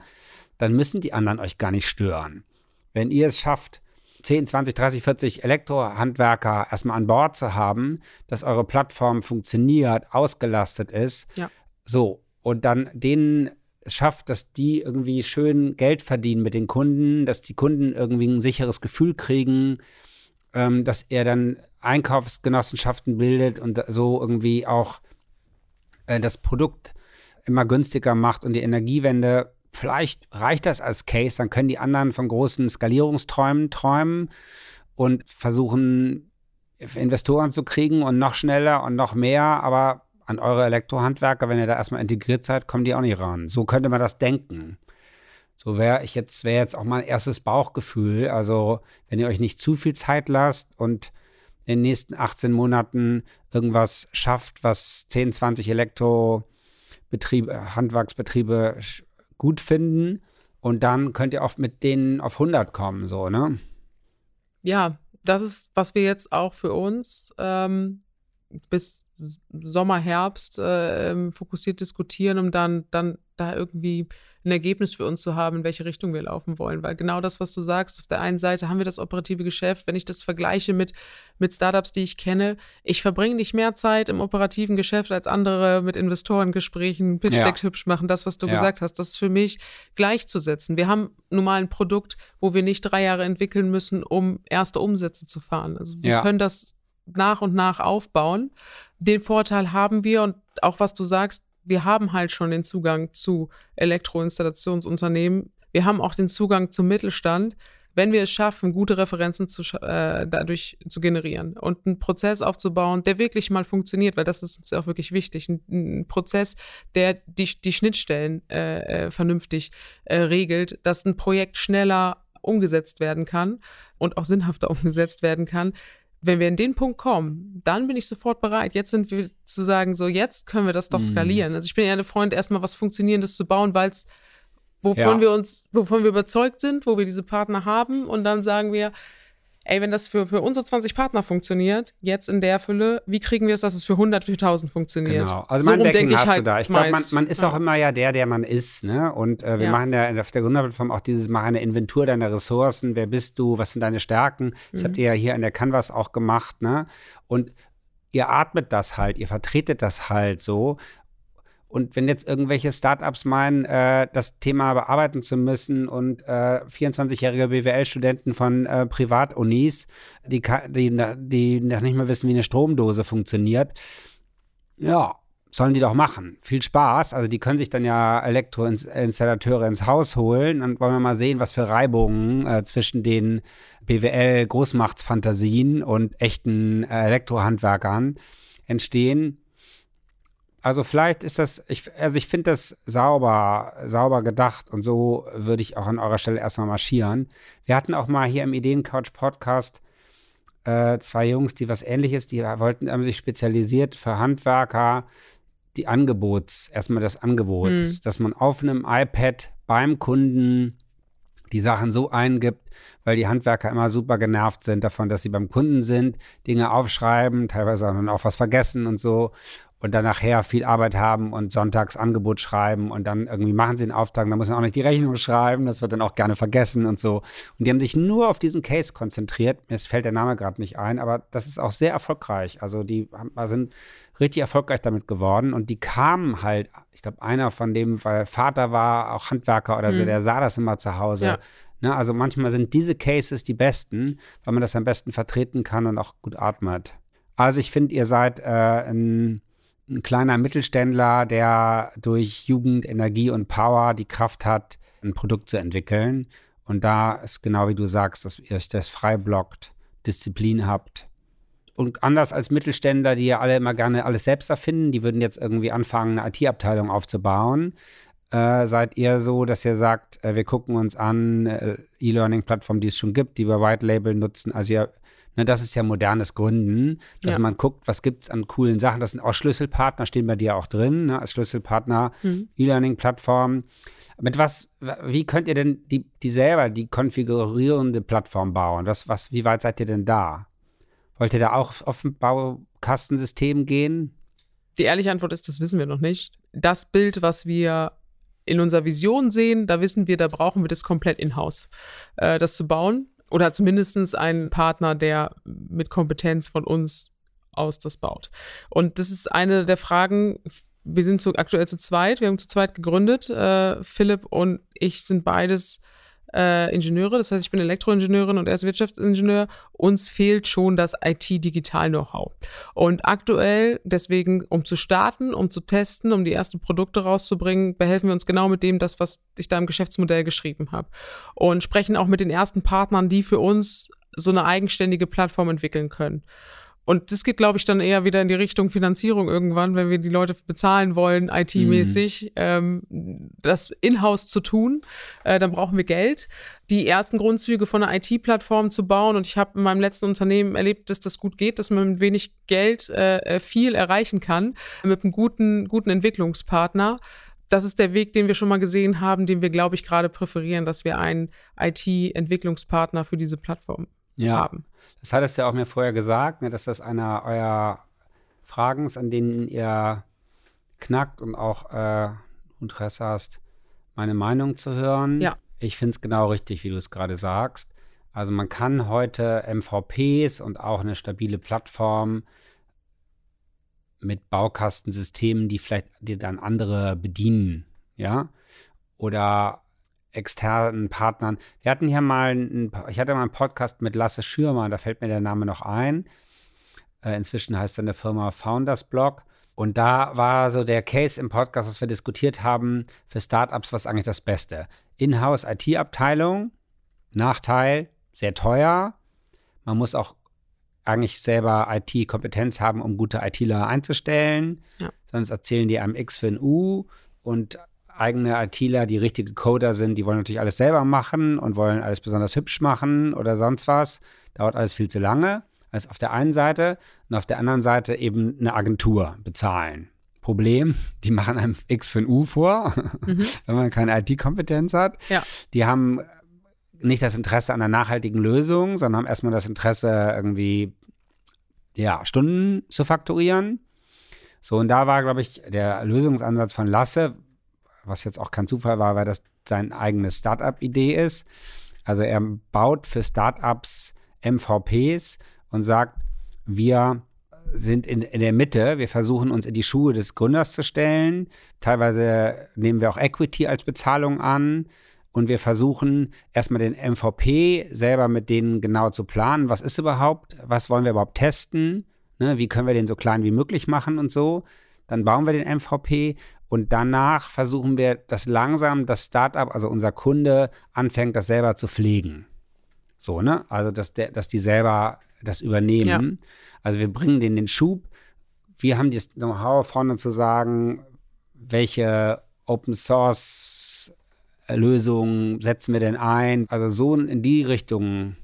dann müssen die anderen euch gar nicht stören. Wenn ihr es schafft, 10, 20, 30, 40 Elektrohandwerker erstmal an Bord zu haben, dass eure Plattform funktioniert, ausgelastet ist, ja. so, und dann denen schafft, dass die irgendwie schön Geld verdienen mit den Kunden, dass die Kunden irgendwie ein sicheres Gefühl kriegen, ähm, dass er dann Einkaufsgenossenschaften bildet und so irgendwie auch äh, das Produkt immer günstiger macht und die Energiewende, vielleicht reicht das als Case, dann können die anderen von großen Skalierungsträumen träumen und versuchen, Investoren zu kriegen und noch schneller und noch mehr, aber an eure Elektrohandwerker, wenn ihr da erstmal integriert seid, kommen die auch nicht ran. So könnte man das denken. So wäre ich jetzt, wäre jetzt auch mein erstes Bauchgefühl. Also, wenn ihr euch nicht zu viel Zeit lasst und in den nächsten 18 Monaten irgendwas schafft, was 10, 20 Elektrobetriebe, Handwerksbetriebe gut finden. Und dann könnt ihr oft mit denen auf 100 kommen, so, ne? Ja, das ist, was wir jetzt auch für uns ähm, bis Sommer, Herbst äh, ähm, fokussiert diskutieren, um dann, dann da irgendwie ein Ergebnis für uns zu haben, in welche Richtung wir laufen wollen. Weil genau das, was du sagst, auf der einen Seite haben wir das operative Geschäft, wenn ich das vergleiche mit, mit Startups, die ich kenne, ich verbringe nicht mehr Zeit im operativen Geschäft als andere mit Investorengesprächen, Pitch Deck ja. hübsch machen, das, was du ja. gesagt hast, das ist für mich gleichzusetzen. Wir haben nun mal ein Produkt, wo wir nicht drei Jahre entwickeln müssen, um erste Umsätze zu fahren. Also wir ja. können das nach und nach aufbauen. Den Vorteil haben wir und auch was du sagst, wir haben halt schon den Zugang zu Elektroinstallationsunternehmen. Wir haben auch den Zugang zum Mittelstand, wenn wir es schaffen, gute Referenzen zu, äh, dadurch zu generieren und einen Prozess aufzubauen, der wirklich mal funktioniert, weil das ist uns auch wirklich wichtig. Ein, ein Prozess, der die, die Schnittstellen äh, äh, vernünftig äh, regelt, dass ein Projekt schneller umgesetzt werden kann und auch sinnhafter umgesetzt werden kann, wenn wir in den Punkt kommen, dann bin ich sofort bereit. Jetzt sind wir zu sagen, so jetzt können wir das doch mhm. skalieren. Also ich bin eher eine Freund, erstmal was Funktionierendes zu bauen, weil es, wovon ja. wir uns, wovon wir überzeugt sind, wo wir diese Partner haben und dann sagen wir, ey, wenn das für, für unsere 20 Partner funktioniert, jetzt in der Fülle, wie kriegen wir es, dass es für 100, für 1000 funktioniert? Genau, also mein so Backing hast halt du da. Ich glaube, man, man, ist ja. auch immer ja der, der man ist, ne? Und äh, wir ja. machen ja auf der Gründerplattform auch dieses, machen eine Inventur deiner Ressourcen, wer bist du, was sind deine Stärken? Das mhm. habt ihr ja hier an der Canvas auch gemacht, ne? Und ihr atmet das halt, ihr vertretet das halt so Und wenn jetzt irgendwelche Startups meinen, äh, das Thema bearbeiten zu müssen und äh, 24-jährige BWL-Studenten von äh, Privatunis, die, die, die noch nicht mehr wissen, wie eine Stromdose funktioniert, ja, sollen die doch machen. Viel Spaß. Also die können sich dann ja Elektroinstallateure ins Haus holen. Dann wollen wir mal sehen, was für Reibungen äh, zwischen den BWL-Großmachtsfantasien und echten äh, Elektrohandwerkern entstehen also vielleicht ist das, ich, also ich finde das sauber, sauber gedacht und so würde ich auch an eurer Stelle erstmal marschieren. Wir hatten auch mal hier im Ideencouch Podcast äh, zwei Jungs, die was ähnliches, die wollten, haben sich spezialisiert für Handwerker, die Angebots, erstmal das Angebot, mhm. dass man auf einem iPad beim Kunden die Sachen so eingibt, weil die Handwerker immer super genervt sind davon, dass sie beim Kunden sind, Dinge aufschreiben, teilweise dann auch was vergessen und so und dann nachher viel Arbeit haben und sonntags Angebot schreiben und dann irgendwie machen sie den Auftrag, dann muss man auch nicht die Rechnung schreiben, das wird dann auch gerne vergessen und so. Und die haben sich nur auf diesen Case konzentriert. Mir fällt der Name gerade nicht ein, aber das ist auch sehr erfolgreich. Also die sind richtig erfolgreich damit geworden und die kamen halt, ich glaube, einer von dem, weil Vater war auch Handwerker oder so, mhm. der sah das immer zu Hause. Ja. Ne, also manchmal sind diese Cases die besten, weil man das am besten vertreten kann und auch gut atmet. Also ich finde, ihr seid äh, ein ein kleiner Mittelständler, der durch Jugend, Energie und Power die Kraft hat, ein Produkt zu entwickeln. Und da ist genau wie du sagst, dass ihr euch das frei blockt, Disziplin habt. Und anders als Mittelständler, die ja alle immer gerne alles selbst erfinden, die würden jetzt irgendwie anfangen, eine IT-Abteilung aufzubauen. Äh, seid ihr so, dass ihr sagt, äh, wir gucken uns an äh, E-Learning-Plattformen, die es schon gibt, die wir White Label nutzen. Also ihr Ne, das ist ja modernes Gründen, dass ja. man guckt, was gibt es an coolen Sachen. Das sind auch Schlüsselpartner, stehen bei dir auch drin, ne, als Schlüsselpartner, mhm. E-Learning-Plattform. Mit was, wie könnt ihr denn die, die selber, die konfigurierende Plattform bauen? Was, was, wie weit seid ihr denn da? Wollt ihr da auch auf ein Baukastensystem gehen? Die ehrliche Antwort ist, das wissen wir noch nicht. Das Bild, was wir in unserer Vision sehen, da wissen wir, da brauchen wir das komplett in-house, äh, das zu bauen oder zumindest ein Partner, der mit Kompetenz von uns aus das baut. Und das ist eine der Fragen. Wir sind zu, aktuell zu zweit. Wir haben zu zweit gegründet. Äh, Philipp und ich sind beides äh, Ingenieure, das heißt, ich bin Elektroingenieurin und er ist Wirtschaftsingenieur. Uns fehlt schon das IT-Digital-Know-how. Und aktuell, deswegen, um zu starten, um zu testen, um die ersten Produkte rauszubringen, behelfen wir uns genau mit dem, das, was ich da im Geschäftsmodell geschrieben habe. Und sprechen auch mit den ersten Partnern, die für uns so eine eigenständige Plattform entwickeln können. Und das geht, glaube ich, dann eher wieder in die Richtung Finanzierung irgendwann, wenn wir die Leute bezahlen wollen, IT-mäßig, mhm. ähm, das in-house zu tun. Äh, dann brauchen wir Geld. Die ersten Grundzüge von einer IT-Plattform zu bauen. Und ich habe in meinem letzten Unternehmen erlebt, dass das gut geht, dass man mit wenig Geld äh, äh viel erreichen kann, mit einem guten, guten Entwicklungspartner das ist der Weg, den wir schon mal gesehen haben, den wir, glaube ich, gerade präferieren, dass wir einen IT-Entwicklungspartner für diese Plattform ja. haben. Das hattest du ja auch mir vorher gesagt, ne, dass das einer eurer Fragen ist, an denen ihr knackt und auch äh, Interesse hast, meine Meinung zu hören. Ja. Ich finde es genau richtig, wie du es gerade sagst. Also man kann heute MVPs und auch eine stabile Plattform mit Baukastensystemen, die vielleicht dir dann andere bedienen, ja, oder externen Partnern. Wir hatten hier mal, einen, ich hatte mal einen Podcast mit Lasse Schürmer, da fällt mir der Name noch ein. Äh, inzwischen heißt seine Firma Founders Blog. Und da war so der Case im Podcast, was wir diskutiert haben, für Startups, was eigentlich das Beste. Inhouse IT-Abteilung, Nachteil, sehr teuer. Man muss auch eigentlich selber IT-Kompetenz haben, um gute ITler einzustellen. Ja. Sonst erzählen die einem X für ein U und eigene ITler, die richtige Coder sind, die wollen natürlich alles selber machen und wollen alles besonders hübsch machen oder sonst was. Dauert alles viel zu lange. Also auf der einen Seite und auf der anderen Seite eben eine Agentur bezahlen. Problem, die machen einem X für ein U vor, mhm. wenn man keine IT-Kompetenz hat. Ja. Die haben nicht das Interesse an einer nachhaltigen Lösung, sondern haben erstmal das Interesse, irgendwie ja, Stunden zu faktorieren. So, und da war, glaube ich, der Lösungsansatz von Lasse, was jetzt auch kein Zufall war, weil das seine eigene Startup-Idee ist. Also er baut für Startups MVPs und sagt, wir sind in, in der Mitte. Wir versuchen uns in die Schuhe des Gründers zu stellen. Teilweise nehmen wir auch Equity als Bezahlung an. Und wir versuchen erstmal den MVP selber mit denen genau zu planen. Was ist überhaupt? Was wollen wir überhaupt testen? Ne, wie können wir den so klein wie möglich machen und so? Dann bauen wir den MVP und danach versuchen wir, dass langsam das Startup, also unser Kunde, anfängt, das selber zu pflegen. So, ne? Also, dass, der, dass die selber das übernehmen. Ja. Also, wir bringen denen den Schub. Wir haben das Know-how vorne zu sagen, welche Open Source Lösungen setzen wir denn ein? Also, so in die Richtung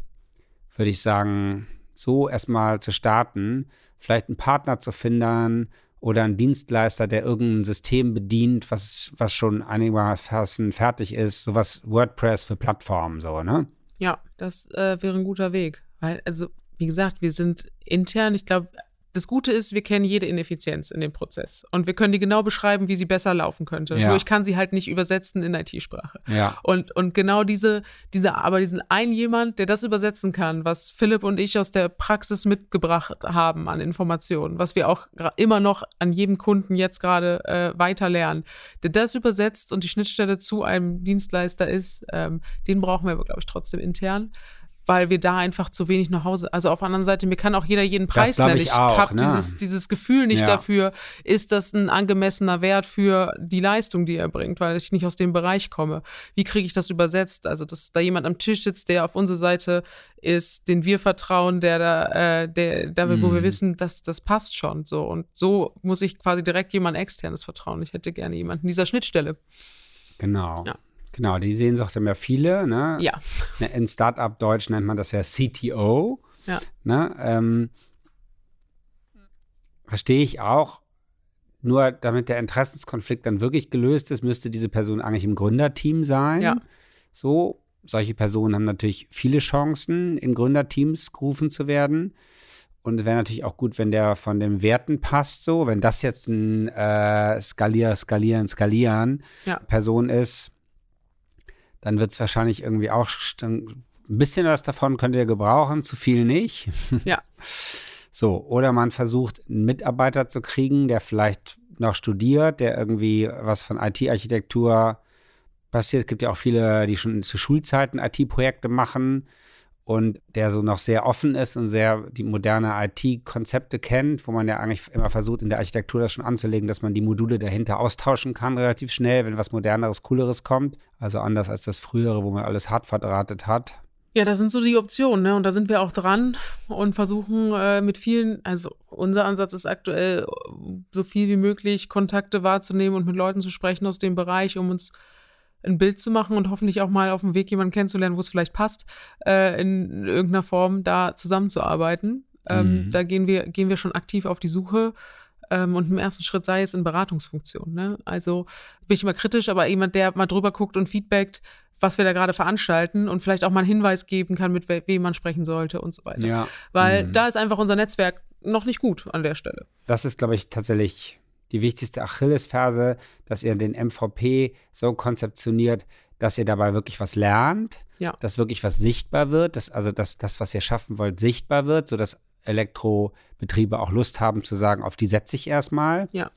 würde ich sagen, so erstmal zu starten, vielleicht einen Partner zu finden oder einen Dienstleister, der irgendein System bedient, was, was schon einigermaßen fertig ist, sowas WordPress für Plattformen, so, ne? Ja, das äh, wäre ein guter Weg. Weil, also, wie gesagt, wir sind intern, ich glaube, das Gute ist, wir kennen jede Ineffizienz in dem Prozess und wir können die genau beschreiben, wie sie besser laufen könnte. Ja. Nur ich kann sie halt nicht übersetzen in IT-Sprache. Ja. Und, und genau diese, diese, aber diesen einen jemand, der das übersetzen kann, was Philipp und ich aus der Praxis mitgebracht haben an Informationen, was wir auch immer noch an jedem Kunden jetzt gerade äh, weiter lernen, der das übersetzt und die Schnittstelle zu einem Dienstleister ist, ähm, den brauchen wir, glaube ich, trotzdem intern weil wir da einfach zu wenig nach Hause. Also auf der anderen Seite, mir kann auch jeder jeden Preis nennen. Ich, ich habe ne? dieses, dieses Gefühl nicht ja. dafür, ist das ein angemessener Wert für die Leistung, die er bringt, weil ich nicht aus dem Bereich komme. Wie kriege ich das übersetzt? Also, dass da jemand am Tisch sitzt, der auf unserer Seite ist, den wir vertrauen, der da, äh, der, da wo wir mhm. wissen, dass das passt schon. So. Und so muss ich quasi direkt jemand externes vertrauen. Ich hätte gerne jemanden in dieser Schnittstelle. Genau. Ja. Genau, die Sehnsucht haben ja viele. Ne? Ja. Ne, in Startup-Deutsch nennt man das ja CTO. Ja. Ne? Ähm, Verstehe ich auch. Nur damit der Interessenskonflikt dann wirklich gelöst ist, müsste diese Person eigentlich im Gründerteam sein. Ja. So, solche Personen haben natürlich viele Chancen, in Gründerteams gerufen zu werden. Und es wäre natürlich auch gut, wenn der von den Werten passt, so. Wenn das jetzt ein äh, Skalier, Skalieren, Skalieren ja. Person ist, dann wird es wahrscheinlich irgendwie auch ein bisschen was davon könnt ihr gebrauchen, zu viel nicht. Ja. So, oder man versucht, einen Mitarbeiter zu kriegen, der vielleicht noch studiert, der irgendwie was von IT-Architektur passiert. Es gibt ja auch viele, die schon zu Schulzeiten IT-Projekte machen und der so noch sehr offen ist und sehr die moderne IT-Konzepte kennt, wo man ja eigentlich immer versucht, in der Architektur das schon anzulegen, dass man die Module dahinter austauschen kann, relativ schnell, wenn was moderneres, cooleres kommt. Also anders als das frühere, wo man alles hart verdrahtet hat. Ja, das sind so die Optionen, ne? Und da sind wir auch dran und versuchen äh, mit vielen, also unser Ansatz ist aktuell, so viel wie möglich Kontakte wahrzunehmen und mit Leuten zu sprechen aus dem Bereich, um uns ein Bild zu machen und hoffentlich auch mal auf dem Weg jemanden kennenzulernen, wo es vielleicht passt, äh, in irgendeiner Form da zusammenzuarbeiten. Ähm, mhm. Da gehen wir, gehen wir schon aktiv auf die Suche. Ähm, und im ersten Schritt sei es in Beratungsfunktion. Ne? Also bin ich immer kritisch, aber jemand, der mal drüber guckt und feedbackt, was wir da gerade veranstalten und vielleicht auch mal einen Hinweis geben kann, mit we wem man sprechen sollte und so weiter. Ja. Weil mhm. da ist einfach unser Netzwerk noch nicht gut an der Stelle. Das ist, glaube ich, tatsächlich die wichtigste Achillesferse, dass ihr den MVP so konzeptioniert, dass ihr dabei wirklich was lernt, ja. dass wirklich was sichtbar wird, dass also dass das, was ihr schaffen wollt, sichtbar wird, sodass Elektrobetriebe auch Lust haben zu sagen, auf die setze ich erstmal. Ja.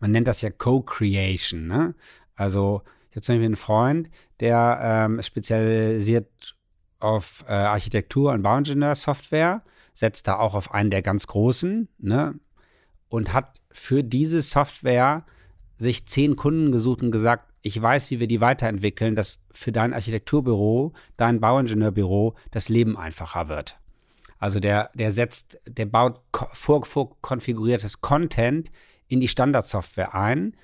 Man nennt das ja Co-Creation, ne? Also ich habe zum Beispiel einen Freund, der ähm, spezialisiert auf äh, Architektur und Bauingenieursoftware, setzt da auch auf einen der ganz großen, ne? Und hat für diese Software sich zehn Kunden gesucht und gesagt, ich weiß, wie wir die weiterentwickeln, dass für dein Architekturbüro, dein Bauingenieurbüro das Leben einfacher wird. Also der, der setzt, der baut vorkonfiguriertes Content in die Standardsoftware ein.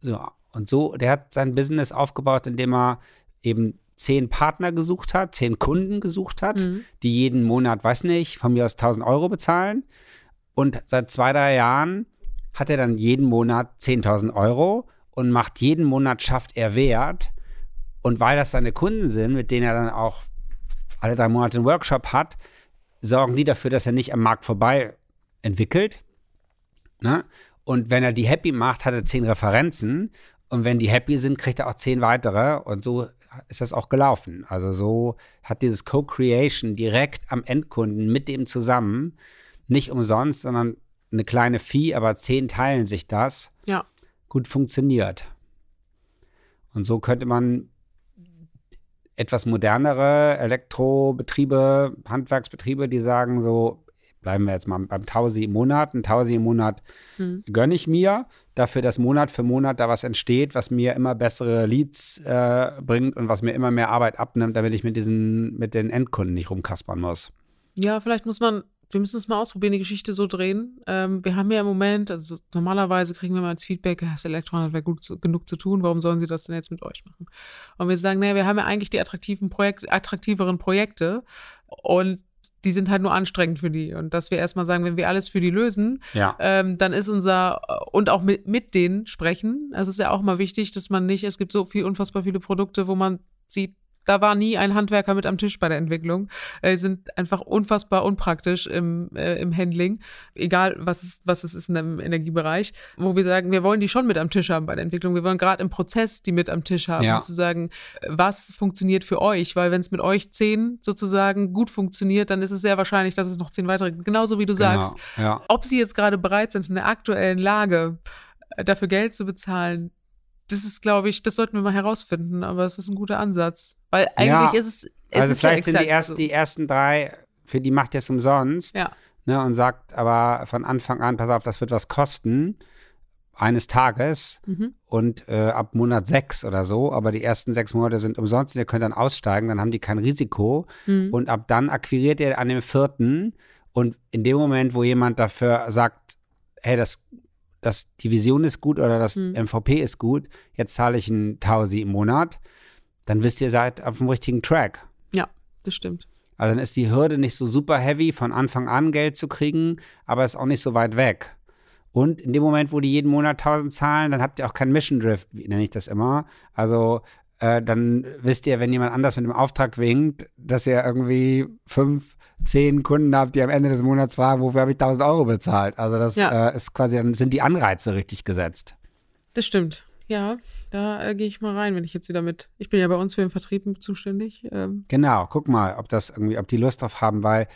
So, und so, der hat sein Business aufgebaut, indem er eben zehn Partner gesucht hat, zehn Kunden gesucht hat, mhm. die jeden Monat, weiß nicht, von mir aus 1000 Euro bezahlen. Und seit zwei, drei Jahren hat er dann jeden Monat 10.000 Euro und macht jeden Monat, schafft er Wert. Und weil das seine Kunden sind, mit denen er dann auch alle drei Monate einen Workshop hat, sorgen die dafür, dass er nicht am Markt vorbei entwickelt. Ne? Und wenn er die happy macht, hat er zehn Referenzen. Und wenn die happy sind, kriegt er auch zehn weitere. Und so ist das auch gelaufen. Also so hat dieses Co-Creation direkt am Endkunden mit dem zusammen nicht umsonst, sondern eine kleine Fee, aber zehn teilen sich das, Ja. gut funktioniert. Und so könnte man etwas modernere Elektrobetriebe, Handwerksbetriebe, die sagen so, bleiben wir jetzt mal beim Tausi im Monat, ein Tausi im Monat Hm. gönne ich mir, dafür, dass Monat für Monat da was entsteht, was mir immer bessere Leads äh, bringt und was mir immer mehr Arbeit abnimmt, damit ich mit diesen, mit den Endkunden nicht rumkaspern muss. Ja, vielleicht muss man, wir müssen es mal ausprobieren, die Geschichte so drehen. Ähm, wir haben ja im Moment, also normalerweise kriegen wir mal als Feedback, ja, das Elektrohandwerk gut zu, genug zu tun, warum sollen sie das denn jetzt mit euch machen? Und wir sagen, naja, wir haben ja eigentlich die attraktiven Projekt, attraktiveren Projekte und die sind halt nur anstrengend für die. Und dass wir erstmal sagen, wenn wir alles für die lösen, Ja. ähm, dann ist unser, und auch mit, mit denen sprechen. Es ist ja auch mal wichtig, dass man nicht, es gibt so viel, unfassbar viele Produkte, wo man sieht, da war nie ein Handwerker mit am Tisch bei der Entwicklung. Äh, sind einfach unfassbar unpraktisch im, äh, im Handling, egal was es, was es ist in dem Energiebereich, wo wir sagen, wir wollen die schon mit am Tisch haben bei der Entwicklung. Wir wollen gerade im Prozess die mit am Tisch haben, Ja. um zu sagen, äh, was funktioniert für euch, weil wenn es mit euch zehn sozusagen gut funktioniert, dann ist es sehr wahrscheinlich, dass es noch zehn weitere gibt. Genauso wie du sagst, Genau. Ja. ob sie jetzt gerade bereit sind, in der aktuellen Lage äh, dafür Geld zu bezahlen, das ist, glaube ich, das sollten wir mal herausfinden, aber es ist ein guter Ansatz. Weil eigentlich Ja, ist es, es also ist ja vielleicht sind die, exakt erst, so. die ersten drei, für die macht ihr es umsonst. Ja. Ne, und sagt aber von Anfang an, pass auf, das wird was kosten. Eines Tages Mhm. und äh, ab Monat sechs oder so, aber die ersten sechs Monate sind umsonst und ihr könnt dann aussteigen, dann haben die kein Risiko Mhm. und ab dann akquiriert ihr an dem vierten und in dem Moment, wo jemand dafür sagt, hey, das, das, die Vision ist gut oder das Mhm. MVP ist gut, jetzt zahle ich einen Tausi im Monat, dann wisst ihr, ihr seid auf dem richtigen Track. Ja, das stimmt. Also dann ist die Hürde nicht so super heavy, von Anfang an Geld zu kriegen, aber ist auch nicht so weit weg. Und in dem Moment, wo die jeden Monat 1000 zahlen, dann habt ihr auch keinen Mission Drift, wie nenne ich das immer. Also äh, dann wisst ihr, wenn jemand anders mit dem Auftrag winkt, dass ihr irgendwie fünf, zehn Kunden habt, die am Ende des Monats fragen, wofür habe ich 1000 Euro bezahlt. Also das Ja. äh, ist quasi, dann sind die Anreize richtig gesetzt. Das stimmt. Ja, da äh, gehe ich mal rein, wenn ich jetzt wieder mit. Ich bin ja bei uns für den Vertrieb zuständig. Ähm, Genau, guck mal, ob das irgendwie, ob die Lust drauf haben, weil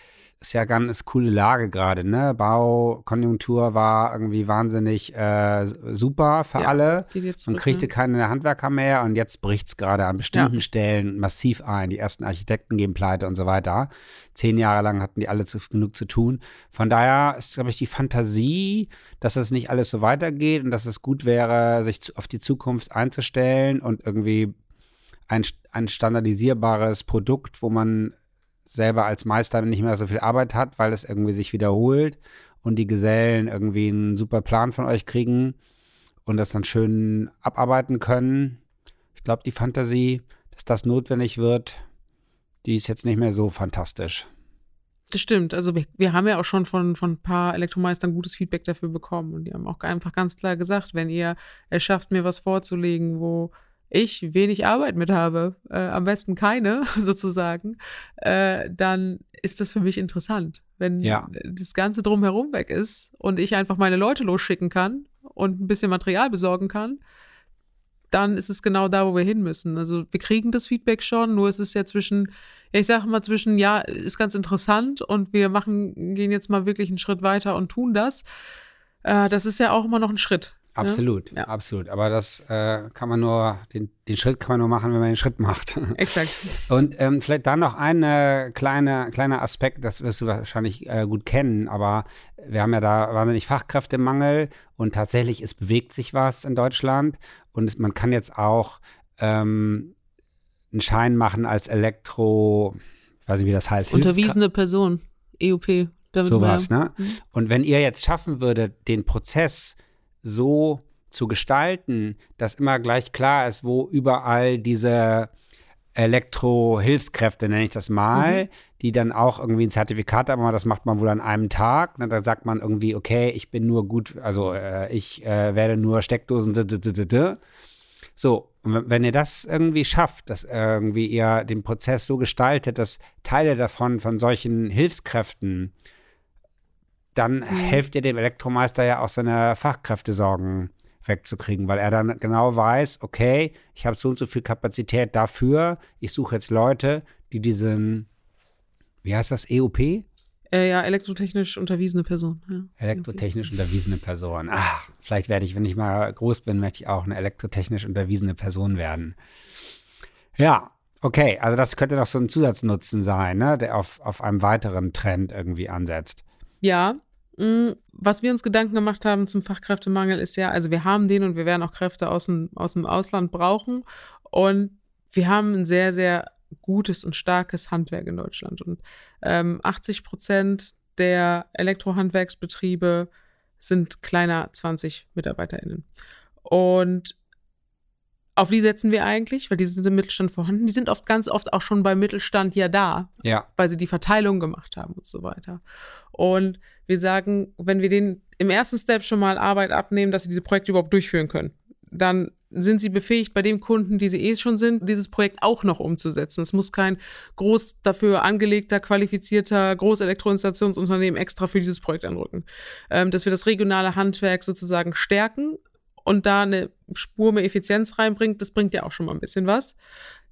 ist ja ganz coole Lage gerade, ne? Baukonjunktur war irgendwie wahnsinnig äh, super für Ja, alle. Man kriegte ne? keine Handwerker mehr und jetzt bricht es gerade an bestimmten Stellen massiv ein. Die ersten Architekten gehen pleite und so weiter. Zehn Jahre lang hatten die alle zu, genug zu tun. Von daher ist, glaube ich, die Fantasie, dass es nicht alles so weitergeht und dass es gut wäre, sich zu, auf die Zukunft einzustellen und irgendwie ein, ein standardisierbares Produkt, wo man selber als Meister nicht mehr so viel Arbeit hat, weil es irgendwie sich wiederholt und die Gesellen irgendwie einen super Plan von euch kriegen und das dann schön abarbeiten können. Ich glaube, die Fantasie, dass das notwendig wird, die ist jetzt nicht mehr so fantastisch. Das stimmt. Also wir, wir haben ja auch schon von, von ein paar Elektromeistern gutes Feedback dafür bekommen. Und die haben auch einfach ganz klar gesagt, wenn ihr es schafft, mir was vorzulegen, wo ich wenig Arbeit mit habe, äh, am besten keine sozusagen, äh, dann ist das für mich interessant. Wenn Ja. das Ganze drumherum weg ist und ich einfach meine Leute losschicken kann und ein bisschen Material besorgen kann, dann ist es genau da, wo wir hin müssen. Also wir kriegen das Feedback schon, nur es ist ja zwischen, ja, ich sage mal zwischen, ja, ist ganz interessant und wir machen, gehen jetzt mal wirklich einen Schritt weiter und tun das. Äh, das ist ja auch immer noch ein Schritt. Ne? Absolut, Ja. absolut. Aber das äh, kann man nur, den, den Schritt kann man nur machen, wenn man den Schritt macht. Exakt. Und ähm, vielleicht dann noch ein kleine, kleiner Aspekt, das wirst du wahrscheinlich äh, gut kennen, aber wir haben ja da wahnsinnig Fachkräftemangel und tatsächlich, es bewegt sich was in Deutschland und es, man kann jetzt auch ähm, einen Schein machen als Elektro, ich weiß nicht, wie das heißt. Unterwiesene Person, EUP. Damit Sowas, ne? Mhm. Und wenn ihr jetzt schaffen würdet, den Prozess so zu gestalten, dass immer gleich klar ist, wo überall diese Elektrohilfskräfte, nenne ich das mal, die dann auch irgendwie ein Zertifikat haben, aber das macht man wohl an einem Tag. Ne? Da sagt man irgendwie, okay, ich bin nur gut, also äh, ich äh, werde nur Steckdosen. d- d- d-. So, und wenn ihr das irgendwie schafft, dass irgendwie ihr den Prozess so gestaltet, dass Teile davon von solchen Hilfskräften dann helft ihr dem Elektromeister ja auch seine Fachkräftesorgen wegzukriegen, weil er dann genau weiß, okay, ich habe so und so viel Kapazität dafür, ich suche jetzt Leute, die diesen, wie heißt das, EOP? Äh, ja, elektrotechnisch unterwiesene Person. Ja. Elektrotechnisch unterwiesene Person. Ach, vielleicht werde ich, wenn ich mal groß bin, möchte ich auch eine elektrotechnisch unterwiesene Person werden. Ja, okay, also das könnte doch so ein Zusatznutzen sein, ne, der auf, auf einem weiteren Trend irgendwie ansetzt. Ja, mm, was wir uns Gedanken gemacht haben zum Fachkräftemangel ist ja, also wir haben den und wir werden auch Kräfte aus dem, aus dem Ausland brauchen. Und wir haben ein sehr, sehr gutes und starkes Handwerk in Deutschland. Und ähm, 80 Prozent der Elektrohandwerksbetriebe sind kleiner 20 MitarbeiterInnen. Und auf die setzen wir eigentlich, weil die sind im Mittelstand vorhanden. Die sind oft ganz oft auch schon beim Mittelstand ja da, ja. weil sie die Verteilung gemacht haben und so weiter. Und wir sagen, wenn wir denen im ersten Step schon mal Arbeit abnehmen, dass sie diese Projekte überhaupt durchführen können, dann sind sie befähigt, bei dem Kunden, die sie eh schon sind, dieses Projekt auch noch umzusetzen. Es muss kein groß dafür angelegter, qualifizierter Großelektroinstallationsunternehmen extra für dieses Projekt anrücken. Ähm, dass wir das regionale Handwerk sozusagen stärken und da eine Spur mehr Effizienz reinbringt, das bringt ja auch schon mal ein bisschen was.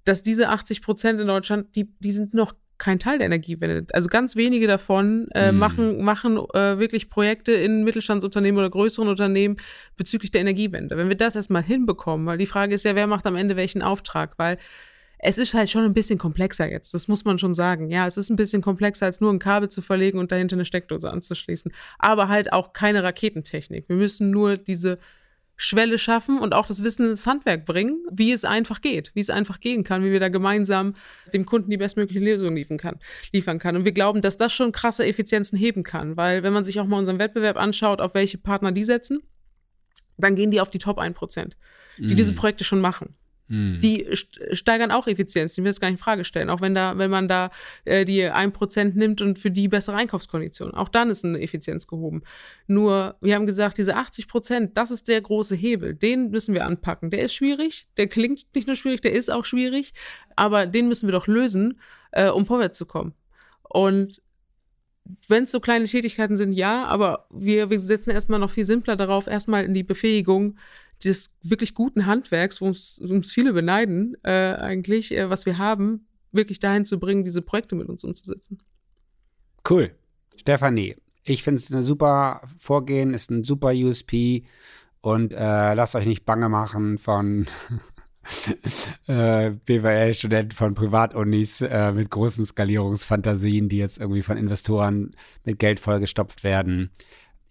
Dass diese 80 Prozent in Deutschland, die, die sind noch kein Teil der Energiewende. Also ganz wenige davon äh, mm. machen, machen äh, wirklich Projekte in Mittelstandsunternehmen oder größeren Unternehmen bezüglich der Energiewende. Wenn wir das erstmal hinbekommen, weil die Frage ist ja, wer macht am Ende welchen Auftrag, weil es ist halt schon ein bisschen komplexer jetzt, das muss man schon sagen. Ja, es ist ein bisschen komplexer, als nur ein Kabel zu verlegen und dahinter eine Steckdose anzuschließen. Aber halt auch keine Raketentechnik. Wir müssen nur diese Schwelle schaffen und auch das Wissen ins Handwerk bringen, wie es einfach geht, wie es einfach gehen kann, wie wir da gemeinsam dem Kunden die bestmögliche Lösung liefern kann, liefern kann. Und wir glauben, dass das schon krasse Effizienzen heben kann, weil wenn man sich auch mal unseren Wettbewerb anschaut, auf welche Partner die setzen, dann gehen die auf die Top 1%, die mm. diese Projekte schon machen. Hm. Die steigern auch Effizienz, die will es gar nicht in Frage stellen. Auch wenn da, wenn man da äh, die 1% nimmt und für die bessere Einkaufskonditionen. Auch dann ist eine Effizienz gehoben. Nur, wir haben gesagt, diese 80%, das ist der große Hebel. Den müssen wir anpacken. Der ist schwierig, der klingt nicht nur schwierig, der ist auch schwierig, aber den müssen wir doch lösen, äh, um vorwärts zu kommen. Und wenn es so kleine Tätigkeiten sind, ja, aber wir, wir setzen erstmal noch viel simpler darauf, erstmal in die Befähigung des wirklich guten Handwerks, wo uns viele beneiden, äh, eigentlich, äh, was wir haben, wirklich dahin zu bringen, diese Projekte mit uns umzusetzen. Cool. Stefanie, ich finde es ein super Vorgehen, ist ein super USP und äh, lasst euch nicht bange machen von äh, BWL-Studenten von Privatunis äh, mit großen Skalierungsfantasien, die jetzt irgendwie von Investoren mit Geld vollgestopft werden.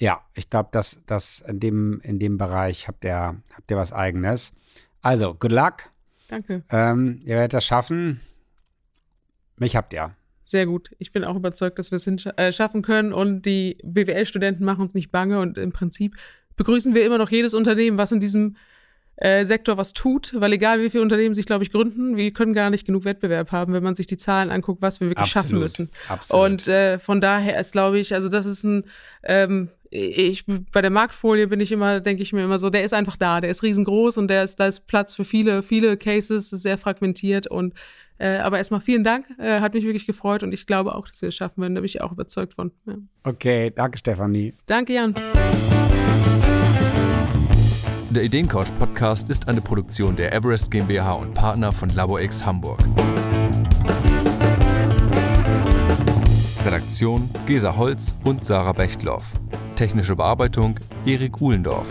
Ja, ich glaube, dass das in dem, in dem Bereich habt ihr, habt ihr was Eigenes. Also, good luck. Danke. Ähm, ihr werdet das schaffen. Mich habt ihr. Sehr gut. Ich bin auch überzeugt, dass wir es äh, schaffen können und die BWL-Studenten machen uns nicht bange und im Prinzip begrüßen wir immer noch jedes Unternehmen, was in diesem äh, Sektor was tut, weil egal wie viele Unternehmen sich, glaube ich, gründen, wir können gar nicht genug Wettbewerb haben, wenn man sich die Zahlen anguckt, was wir wirklich Absolut. schaffen müssen. Absolut. Und äh, von daher ist, glaube ich, also das ist ein, ähm, ich, bei der Marktfolie bin ich immer, denke ich mir immer so, der ist einfach da, der ist riesengroß und der ist, da ist Platz für viele, viele Cases, ist sehr fragmentiert und äh, aber erstmal vielen Dank, äh, hat mich wirklich gefreut und ich glaube auch, dass wir es schaffen werden, da bin ich auch überzeugt von. Ja. Okay, danke Stefanie. Danke Jan. Der Ideencouch Podcast ist eine Produktion der Everest GmbH und Partner von LaborX Hamburg. Redaktion Gesa Holz und Sarah Bechtloff. Technische Bearbeitung Erik Uhlendorf.